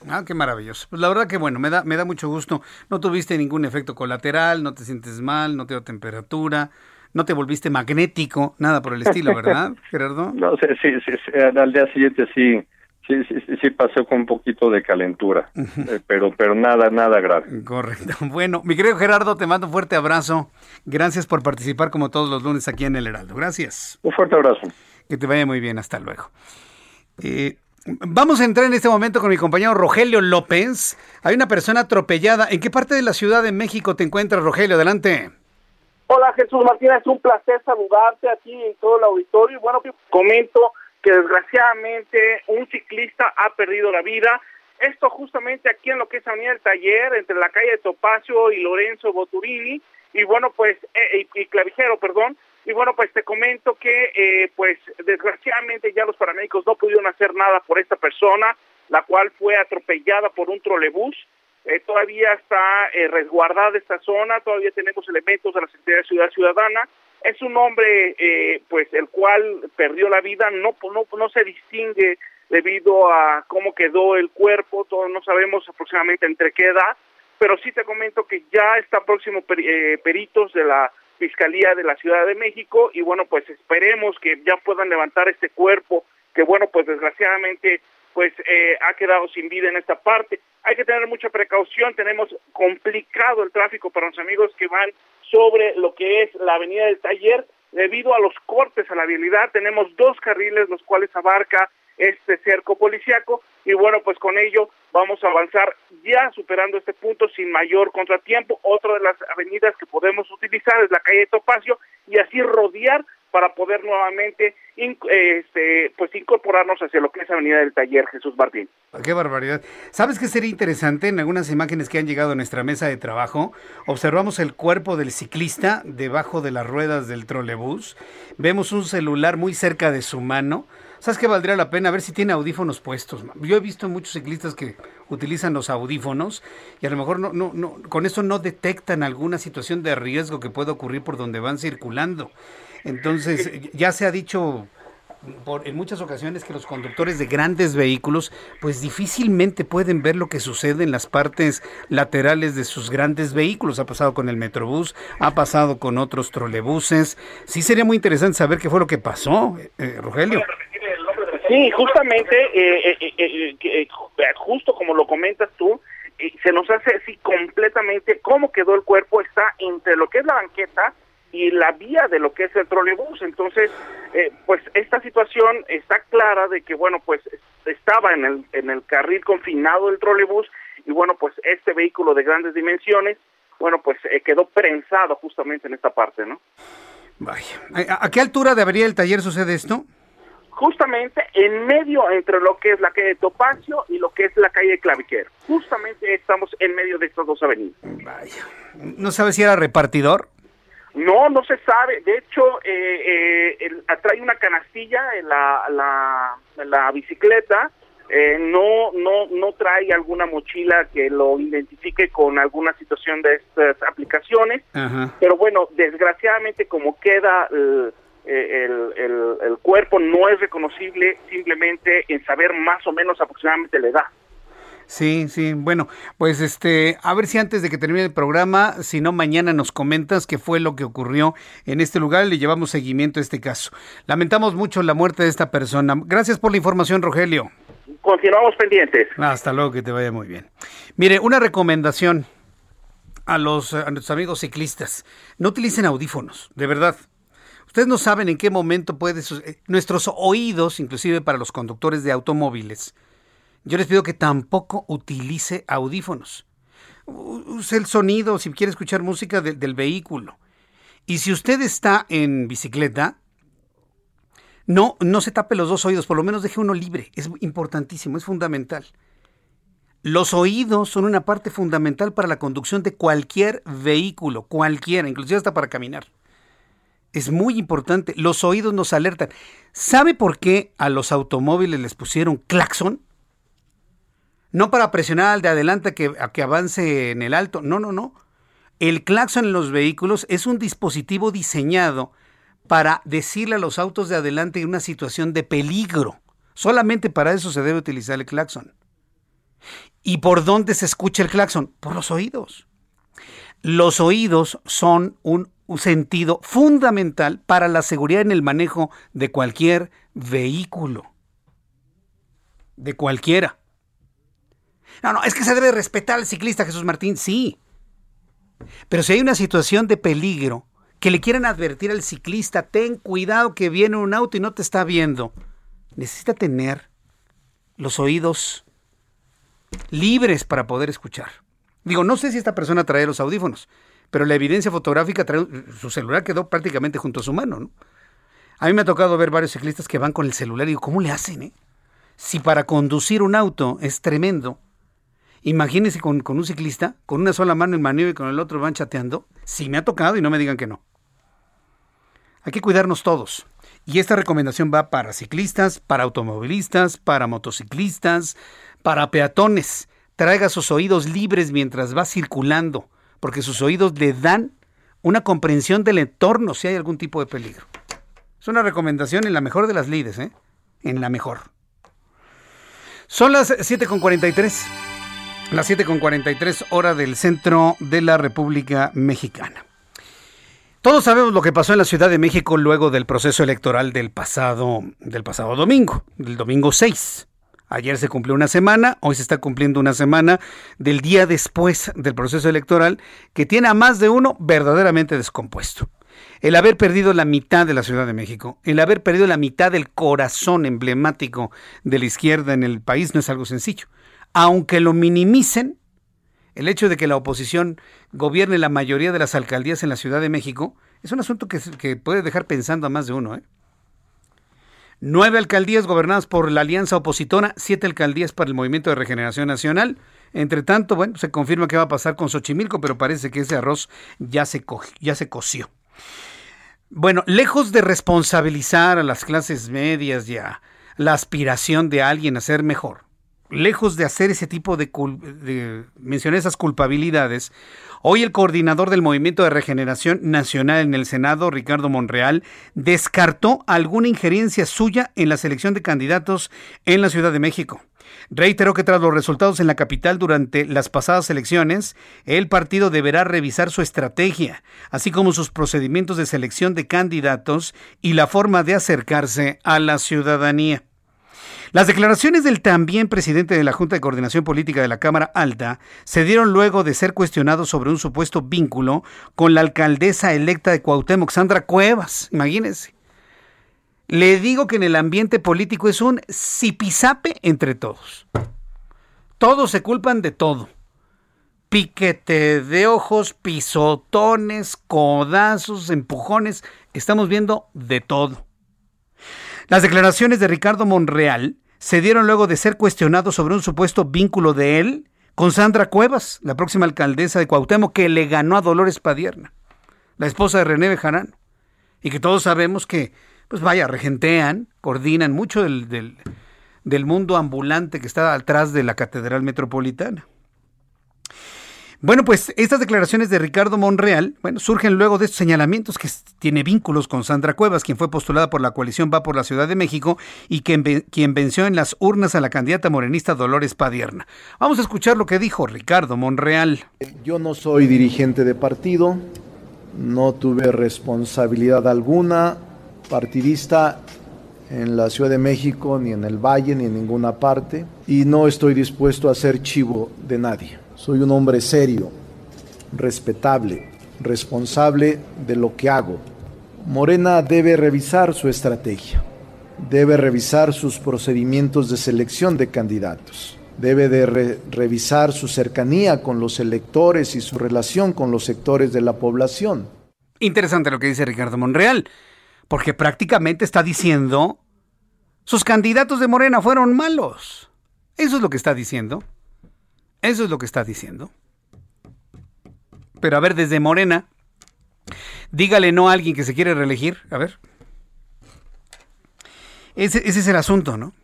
Ah, qué maravilloso. Pues la verdad que bueno, me da me da mucho gusto. No tuviste ningún efecto colateral, no te sientes mal, no te dio temperatura no te volviste magnético, nada por el estilo, ¿verdad, Gerardo? No, sí, sí, sí, al día siguiente sí, sí, sí, sí, pasó con un poquito de calentura, eh, pero, pero nada, nada grave. Correcto. Bueno, mi querido Gerardo, te mando un fuerte abrazo. Gracias por participar como todos los lunes aquí en El Heraldo. Gracias. Un fuerte abrazo. Que te vaya muy bien. Hasta luego. Eh, Vamos a entrar en este momento con mi compañero Rogelio López. Hay una persona atropellada. ¿En qué parte de la Ciudad de México te encuentras, Rogelio? Adelante. Hola Jesús Martínez, es un placer saludarte aquí en todo el auditorio. Y bueno, comento que desgraciadamente un ciclista ha perdido la vida. Esto justamente aquí en lo que es Avenida del Taller, entre la calle de Topacio y Lorenzo Boturini, y bueno, pues, eh, y, Clavijero, perdón. Y bueno, pues te comento que, eh, pues, desgraciadamente ya los paramédicos no pudieron hacer nada por esta persona, la cual fue atropellada por un trolebús. Eh, todavía está eh, resguardada esta zona, todavía tenemos elementos de la Secretaría de Ciudad Ciudadana. Es un hombre, eh, pues, el cual perdió la vida, no, no, no se distingue debido a cómo quedó el cuerpo, todos no sabemos aproximadamente entre qué edad, pero sí te comento que ya está próximo eh, peritos de la Fiscalía de la Ciudad de México y bueno, pues esperemos que ya puedan levantar este cuerpo que bueno, pues desgraciadamente pues eh, ha quedado sin vida en esta parte. Hay que tener mucha precaución, tenemos complicado el tráfico para los amigos que van sobre lo que es la avenida del taller debido a los cortes a la vialidad. Tenemos dos carriles los cuales abarca este cerco policiaco y bueno, pues con ello vamos a avanzar ya superando este punto sin mayor contratiempo. Otra de las avenidas que podemos utilizar es la calle Topacio y así rodear para poder nuevamente este, pues incorporarnos hacia lo que es Avenida del Taller Jesús Martín. Qué barbaridad. ¿Sabes qué sería interesante? En algunas imágenes que han llegado a nuestra mesa de trabajo, observamos el cuerpo del ciclista debajo de las ruedas del trolebús. Vemos un celular muy cerca de su mano. ¿Sabes qué valdría la pena? A ver si tiene audífonos puestos. Yo he visto muchos ciclistas que utilizan los audífonos y a lo mejor no, no, no, con eso no detectan alguna situación de riesgo que pueda ocurrir por donde van circulando. Entonces, ya se ha dicho por, en muchas ocasiones que los conductores de grandes vehículos pues difícilmente pueden ver lo que sucede en las partes laterales de sus grandes vehículos. Ha pasado con el Metrobús, ha pasado con otros trolebuses. Sí sería muy interesante saber qué fue lo que pasó, eh, Rogelio. Sí, justamente, eh, eh, justo como lo comentas tú, se nos hace así completamente cómo quedó el cuerpo, está entre lo que es la banqueta y la vía de lo que es el trolebús. Entonces, eh, pues esta situación está clara de que, bueno, pues estaba en el, en el carril confinado del trolebús y, bueno, pues este vehículo de grandes dimensiones, bueno, pues eh, quedó prensado justamente en esta parte, ¿no? Vaya. ¿A qué altura debería el taller sucede esto? Justamente en medio entre lo que es la calle de Topacio y lo que es la calle de Claviquero. Justamente estamos en medio de estas dos avenidas. Vaya. ¿No sabes si era repartidor? No, no se sabe. De hecho, eh, eh, trae una canastilla en la, la, bicicleta. Eh, no, no, no trae alguna mochila que lo identifique con alguna situación de estas aplicaciones. Pero bueno, desgraciadamente como queda el, el, el cuerpo no es reconocible simplemente en saber más o menos aproximadamente la edad. Sí, sí, bueno, pues este, a ver si antes de que termine el programa, si no mañana nos comentas qué fue lo que ocurrió en este lugar, le llevamos seguimiento a este caso. Lamentamos mucho la muerte de esta persona. Gracias por la información, Rogelio. Continuamos pendientes. Hasta luego, que te vaya muy bien. Mire, una recomendación a los a nuestros amigos ciclistas, no utilicen audífonos, de verdad. Ustedes no saben en qué momento puede eh, nuestros oídos, inclusive para los conductores de automóviles, yo les pido que tampoco utilice audífonos. Use el sonido si quiere escuchar música del vehículo. Y si usted está en bicicleta, no, no se tape los dos oídos, por lo menos deje uno libre. Es importantísimo, es fundamental. Los oídos son una parte fundamental para la conducción de cualquier vehículo, cualquiera, inclusive hasta para caminar. Es muy importante. Los oídos nos alertan. ¿Sabe por qué a los automóviles les pusieron claxon? No para presionar al de adelante que, a que avance en el alto. No, no, no. El claxon en los vehículos es un dispositivo diseñado para decirle a los autos de adelante en una situación de peligro. Solamente para eso se debe utilizar el claxon. ¿Y por dónde se escucha el claxon? Por los oídos. Los oídos son un, sentido fundamental para la seguridad en el manejo de cualquier vehículo. De cualquiera. No, no, es que se debe respetar al ciclista Jesús Martín, sí. Pero si hay una situación de peligro, que le quieren advertir al ciclista, ten cuidado que viene un auto y no te está viendo, necesita tener los oídos libres para poder escuchar. Digo, no sé si esta persona trae los audífonos, pero la evidencia fotográfica trae, su celular quedó prácticamente junto a su mano, ¿no? A mí me ha tocado ver varios ciclistas que van con el celular y digo, ¿cómo le hacen, eh? Si para conducir un auto es tremendo, Imagínense con, un ciclista, con una sola mano en maniobra y con el otro van chateando. Sí me ha tocado y no me digan que no. Hay que cuidarnos todos. Y esta recomendación va para ciclistas, para automovilistas, para motociclistas, para peatones. Traiga sus oídos libres mientras va circulando, porque sus oídos le dan una comprensión del entorno si hay algún tipo de peligro. Es una recomendación en la mejor de las lides, ¿eh? En la mejor. Son las 7.43. Las 7 con 43 hora del centro de la República Mexicana. Todos sabemos lo que pasó en la Ciudad de México luego del proceso electoral del pasado, del pasado domingo, del domingo 6. Ayer se cumplió una semana, hoy se está cumpliendo una semana del día después del proceso electoral que tiene a más de uno verdaderamente descompuesto. El haber perdido la mitad de la Ciudad de México, el haber perdido la mitad del corazón emblemático de la izquierda en el país no es algo sencillo. Aunque lo minimicen, el hecho de que la oposición gobierne la mayoría de las alcaldías en la Ciudad de México es un asunto que, puede dejar pensando a más de uno. ¿eh? Nueve alcaldías gobernadas por la alianza opositora, siete alcaldías para el Movimiento de Regeneración Nacional. Entre tanto, bueno, se confirma que va a pasar con Xochimilco, pero parece que ese arroz ya se, ya se coció. Bueno, lejos de responsabilizar a las clases medias y a la aspiración de alguien a ser mejor, lejos de hacer ese tipo de, de mencionar esas culpabilidades, hoy el coordinador del Movimiento de Regeneración Nacional en el Senado, Ricardo Monreal, descartó alguna injerencia suya en la selección de candidatos en la Ciudad de México. Reiteró que tras los resultados en la capital durante las pasadas elecciones, el partido deberá revisar su estrategia, así como sus procedimientos de selección de candidatos y la forma de acercarse a la ciudadanía. Las declaraciones del también presidente de la Junta de Coordinación Política de la Cámara Alta se dieron luego de ser cuestionado sobre un supuesto vínculo con la alcaldesa electa de Cuauhtémoc, Sandra Cuevas. Imagínense. Le digo que en el ambiente político es un zipizape entre todos. Todos se culpan de todo. Piquete de ojos, pisotones, codazos, empujones. Estamos viendo de todo. Las declaraciones de Ricardo Monreal se dieron luego de ser cuestionado sobre un supuesto vínculo de él con Sandra Cuevas, la próxima alcaldesa de Cuauhtémoc, que le ganó a Dolores Padierna, la esposa de René Bejarano, y que todos sabemos que, pues vaya, regentean, coordinan mucho del, del, del mundo ambulante que está atrás de la Catedral Metropolitana. Bueno, pues estas declaraciones de Ricardo Monreal, bueno, surgen luego de estos señalamientos que tiene vínculos con Sandra Cuevas, quien fue postulada por la coalición Va por la Ciudad de México y quien, quien venció en las urnas a la candidata morenista Dolores Padierna. Vamos a escuchar lo que dijo Ricardo Monreal. Yo no soy dirigente de partido, no tuve responsabilidad alguna partidista en la Ciudad de México, ni en el Valle, ni en ninguna parte, y no estoy dispuesto a ser chivo de nadie. Soy un hombre serio, respetable, responsable de lo que hago. Morena debe revisar su estrategia, debe revisar sus procedimientos de selección de candidatos, debe de re revisar su cercanía con los electores y su relación con los sectores de la población. Interesante lo que dice Ricardo Monreal, porque prácticamente está diciendo sus candidatos de Morena fueron malos. Eso es lo que está diciendo. Eso es lo que está diciendo. Pero a ver, desde Morena, dígale no a alguien que se quiere reelegir. A ver. Ese, ese es el asunto, ¿no?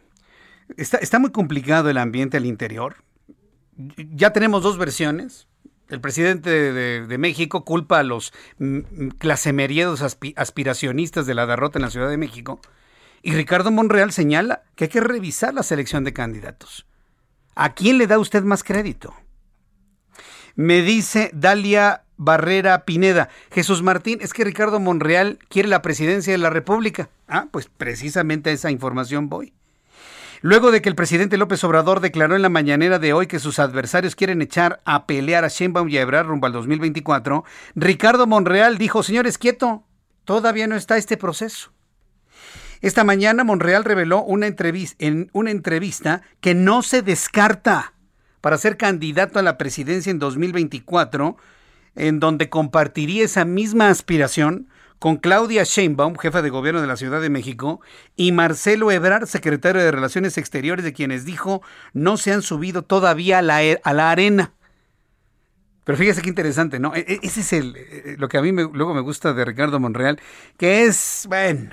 Está, muy complicado el ambiente al interior. Ya tenemos dos versiones. El presidente de, de, de México culpa a los clasemeriedos aspi, aspiracionistas de la derrota en la Ciudad de México. Y Ricardo Monreal señala que hay que revisar la selección de candidatos. ¿A quién le da usted más crédito? Me dice Dalia Barrera Pineda. Jesús Martín, es que Ricardo Monreal quiere la presidencia de la República. Ah, pues precisamente a esa información voy. Luego de que el presidente López Obrador declaró en la mañanera de hoy que sus adversarios quieren echar a pelear a Sheinbaum y a Ebrard rumbo al 2024, Ricardo Monreal dijo, señores, quieto, todavía no está este proceso. Esta mañana Monreal reveló una entrevista, en una entrevista que no se descarta para ser candidato a la presidencia en 2024, en donde compartiría esa misma aspiración con Claudia Sheinbaum, jefa de gobierno de la Ciudad de México, y Marcelo Ebrard, secretario de Relaciones Exteriores, de quienes dijo no se han subido todavía a la, la arena. Pero fíjese qué interesante, ¿no? Ese es el, lo que a mí me, luego me gusta de Ricardo Monreal, que es, bueno,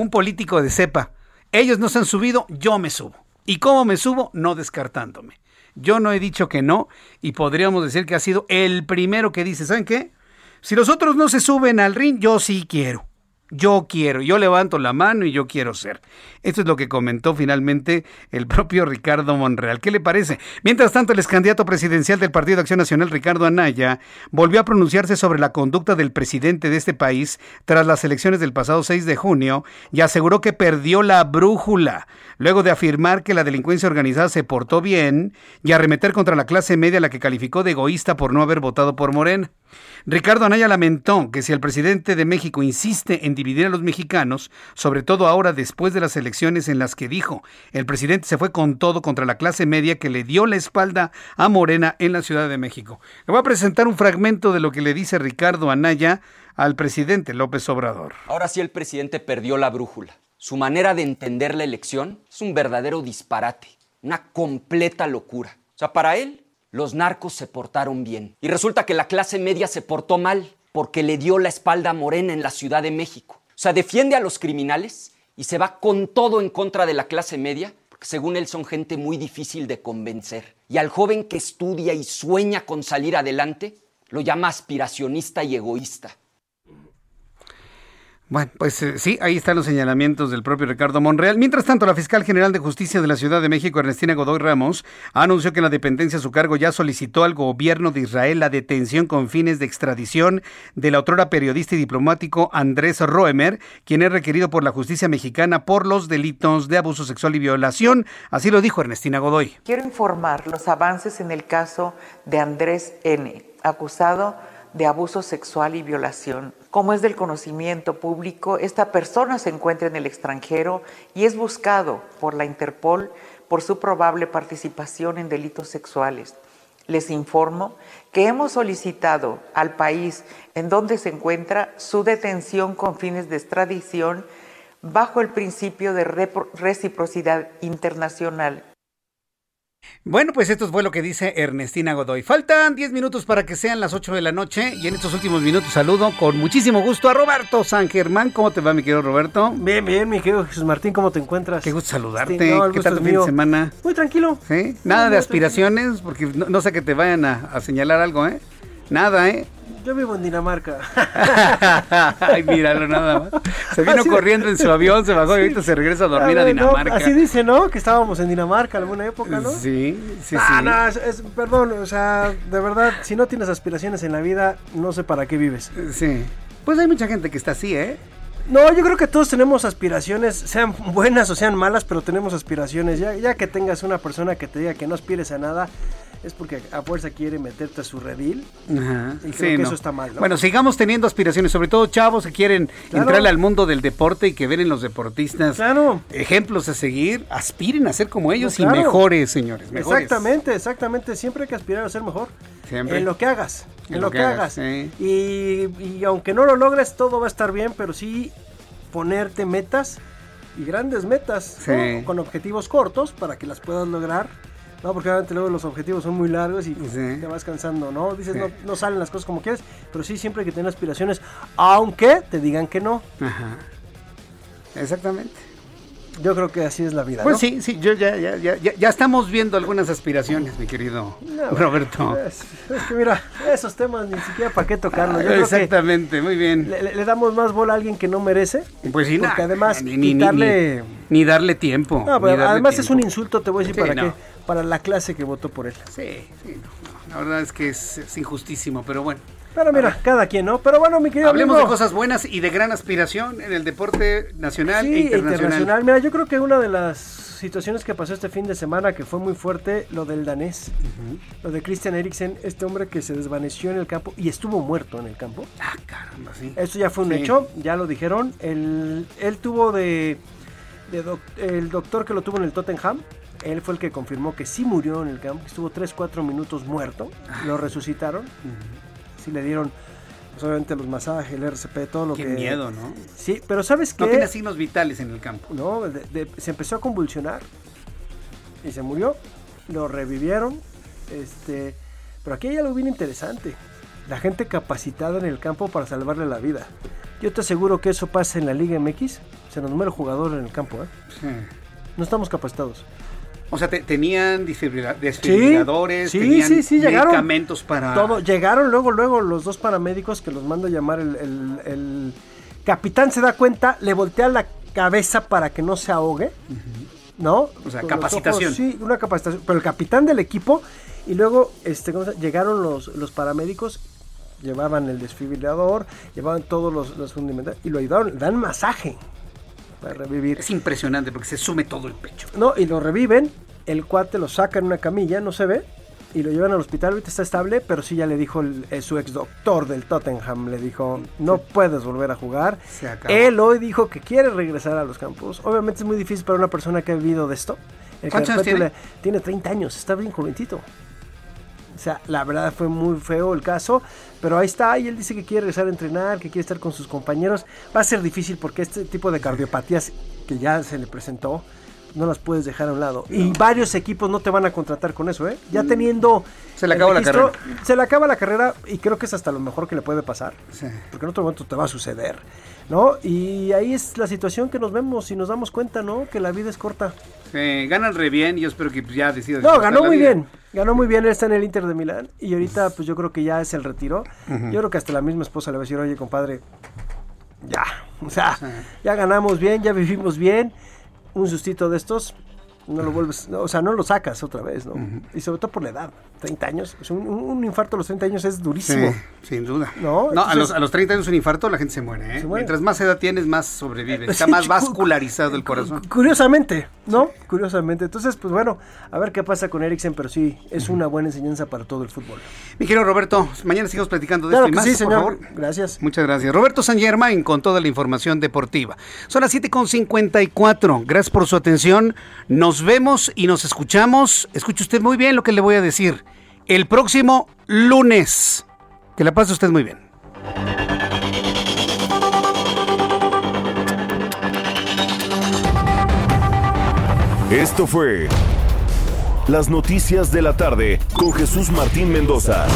un político de cepa. Ellos no se han subido, yo me subo. ¿Y cómo me subo? No descartándome. Yo no he dicho que no y podríamos decir que ha sido el primero que dice, ¿saben qué? Si los otros no se suben al ring, yo sí quiero. Yo quiero, yo levanto la mano y yo quiero ser. Esto es lo que comentó finalmente el propio Ricardo Monreal. ¿Qué le parece? Mientras tanto, el ex candidato presidencial del Partido de Acción Nacional, Ricardo Anaya, volvió a pronunciarse sobre la conducta del presidente de este país tras las elecciones del pasado 6 de junio y aseguró que perdió la brújula, luego de afirmar que la delincuencia organizada se portó bien y arremeter contra la clase media, la que calificó de egoísta por no haber votado por Morena. Ricardo Anaya lamentó que si el presidente de México insiste en dividir a los mexicanos, sobre todo ahora después de las elecciones en las que dijo el presidente se fue con todo contra la clase media que le dio la espalda a Morena en la Ciudad de México. Le voy a presentar un fragmento de lo que le dice Ricardo Anaya al presidente López Obrador. Ahora sí el presidente perdió la brújula. Su manera de entender la elección es un verdadero disparate, una completa locura. O sea, para él los narcos se portaron bien. Y resulta que la clase media se portó mal porque le dio la espalda a Morena en la Ciudad de México. O sea, defiende a los criminales y se va con todo en contra de la clase media, porque según él son gente muy difícil de convencer. Y al joven que estudia y sueña con salir adelante, lo llama aspiracionista y egoísta. Bueno, pues eh, sí, ahí están los señalamientos del propio Ricardo Monreal. Mientras tanto, la fiscal general de justicia de la Ciudad de México, Ernestina Godoy Ramos, anunció que en la dependencia a su cargo ya solicitó al gobierno de Israel la detención con fines de extradición del autora periodista y diplomático Andrés Roemer, quien es requerido por la justicia mexicana por los delitos de abuso sexual y violación. Así lo dijo Ernestina Godoy. Quiero informar los avances en el caso de Andrés N., acusado de abuso sexual y violación. Como es del conocimiento público, esta persona se encuentra en el extranjero y es buscado por la Interpol por su probable participación en delitos sexuales. Les informo que hemos solicitado al país en donde se encuentra su detención con fines de extradición bajo el principio de reciprocidad internacional bueno, pues esto fue lo que dice Ernestina Godoy. Faltan 10 minutos para que sean las 8 de la noche y en estos últimos minutos saludo con muchísimo gusto a Roberto San Germán. ¿Cómo te va, mi querido Roberto? Bien, bien, mi querido Jesús Martín, ¿cómo te encuentras? Qué gusto saludarte. ¿Qué tal tu fin de semana? Muy tranquilo. ¿Sí? Nada de aspiraciones, porque no, sé que te vayan a, a señalar algo, ¿eh? Nada, ¿eh? Yo vivo en Dinamarca. Ay, míralo nada más. Se vino corriendo en su avión, se bajó y ahorita se regresa a dormir a, Dinamarca. así dice, ¿no? Que estábamos en Dinamarca alguna época, ¿no? Sí, sí, ah, sí. No, es, perdón, o sea, de verdad, si no tienes aspiraciones en la vida, no sé para qué vives. Sí. Pues hay mucha gente que está así, ¿eh? No, yo creo que todos tenemos aspiraciones, sean buenas o sean malas, pero tenemos aspiraciones. Ya, ya que tengas una persona que te diga que no aspires a nada, es porque a fuerza quiere meterte a su redil. Ajá. Y creo que eso está mal. ¿no? Bueno, sigamos teniendo aspiraciones, sobre todo chavos que quieren entrarle al mundo del deporte y que ven en los deportistas ejemplos a seguir. Aspiren a ser como ellos y mejores, señores. Exactamente, exactamente. Siempre hay que aspirar a ser mejor. Siempre. En lo que hagas. En, lo, que, hagas. y, y aunque no lo logres, todo va a estar bien, pero sí ponerte metas y grandes metas con objetivos cortos para que las puedas lograr no, porque obviamente luego los objetivos son muy largos y te vas cansando, ¿no? Dices, no, no, salen las cosas como quieres, pero sí siempre hay que tener aspiraciones, aunque te digan que no. Ajá. Exactamente. Yo creo que así es la vida. Pues sí, sí, yo ya, ya, ya, ya, estamos viendo algunas aspiraciones, mi querido Roberto. Es, que mira, esos temas ni siquiera para qué tocarlos. Exactamente, muy bien. Le, damos más bola a alguien que no merece. Pues sí, porque además ni, ni, darle... ni, darle tiempo. No, pero además es un insulto, te voy a decir para qué. Para la clase que votó por él. Sí, sí, la verdad es que es, es injustísimo, pero bueno. Pero mira, cada quien, ¿no? Pero bueno, mi querido Hablemos de cosas buenas y de gran aspiración en el deporte nacional e internacional. Mira, yo creo que una de las situaciones que pasó este fin de semana que fue muy fuerte, lo del danés, lo de Christian Eriksen, este hombre que se desvaneció en el campo y estuvo muerto en el campo. Ah, caramba, sí. Eso ya fue un hecho, ya lo dijeron. él tuvo de, el doctor que lo tuvo en el Tottenham, él fue el que confirmó que sí murió en el campo, estuvo 3-4 minutos muerto, lo resucitaron le dieron pues, obviamente los masajes, el RCP, todo lo Qué que... miedo, ¿no? Sí, pero ¿sabes qué? No tiene signos vitales en el campo. No, se empezó a convulsionar y se murió, lo revivieron, este... Pero aquí hay algo bien interesante, la gente capacitada en el campo para salvarle la vida. Yo te aseguro que eso pasa en la Liga MX, se nos muere el jugador en el campo, ¿eh? Sí. No estamos capacitados. O sea, tenían desfibriladores, tenían medicamentos para... Todo. Llegaron luego, luego los dos paramédicos que los manda a llamar el, capitán se da cuenta, le voltea la cabeza para que no se ahogue, ¿no? O sea, Con capacitación. ojos, sí, una capacitación. Pero el capitán del equipo y luego este, llegaron los, los paramédicos, llevaban el desfibrilador, llevaban todos los, los fundamentales y lo ayudaron, dan masaje para revivir. Es impresionante porque se sume todo el pecho. No, y lo reviven, el cuate lo saca en una camilla, no se ve, y lo llevan al hospital, ahorita está estable, pero sí ya le dijo el- eh, su ex doctor del Tottenham, le dijo, no puedes volver a jugar. Se acabó. Él hoy dijo que quiere regresar a los campos. Obviamente es muy difícil para una persona que ha vivido de esto. El ¿Cuántos años tiene? le- tiene 30 años, está bien jovencito. O sea, la verdad fue muy feo el caso, pero ahí está, y él dice que quiere regresar a entrenar, que quiere estar con sus compañeros. Va a ser difícil porque este tipo de cardiopatías que ya se le presentó, no las puedes dejar a un lado. Y varios equipos no te van a contratar con eso, ¿eh? Ya teniendo... Se le el acabó la carrera. Se le acaba la carrera y creo que es hasta lo mejor que le puede pasar. Porque en otro momento te va a suceder, ¿no? Y ahí es la situación que nos vemos y nos damos cuenta, ¿no? Que la vida es corta. Eh, ganan re bien y yo espero que ya decida. No, ganó muy vida. bien. Ganó muy bien, él está en el Inter de Milán y ahorita pues yo creo que ya es el retiro. Yo creo que hasta la misma esposa le va a decir, oye compadre, ya, o sea, ya ganamos bien, ya vivimos bien, un sustito de estos, no lo vuelves, no, o sea, no lo sacas otra vez, ¿no? Y sobre todo por la edad, 30 años, un, un infarto a los 30 años es durísimo. Sí, sin duda. ¿No? No, a, los, a los 30 años un infarto la gente se muere, ¿eh? Se muere. Mientras más edad tienes, más sobrevive. Está más cu- vascularizado el corazón. Curiosamente, ¿no? Curiosamente. Entonces, pues bueno, a ver qué pasa con Eriksen, pero sí, es una buena enseñanza para todo el fútbol. Mi querido Roberto, mañana sigamos platicando de Claro esto y más, sí, por señor. favor. Gracias. Muchas gracias. Roberto San Germain con toda la información deportiva. Son las 7.54. Gracias por su atención. Nos vemos y nos escuchamos. Escuche usted muy bien lo que le voy a decir. El próximo lunes. Que la pase usted muy bien. Esto fue Las Noticias de la Tarde con Jesús Martín Mendoza.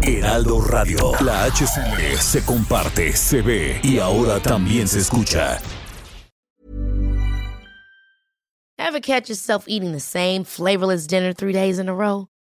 Heraldo Radio. La HCL se comparte, se ve y ahora también se escucha. Ever catch yourself eating the same flavorless dinner three days in a row?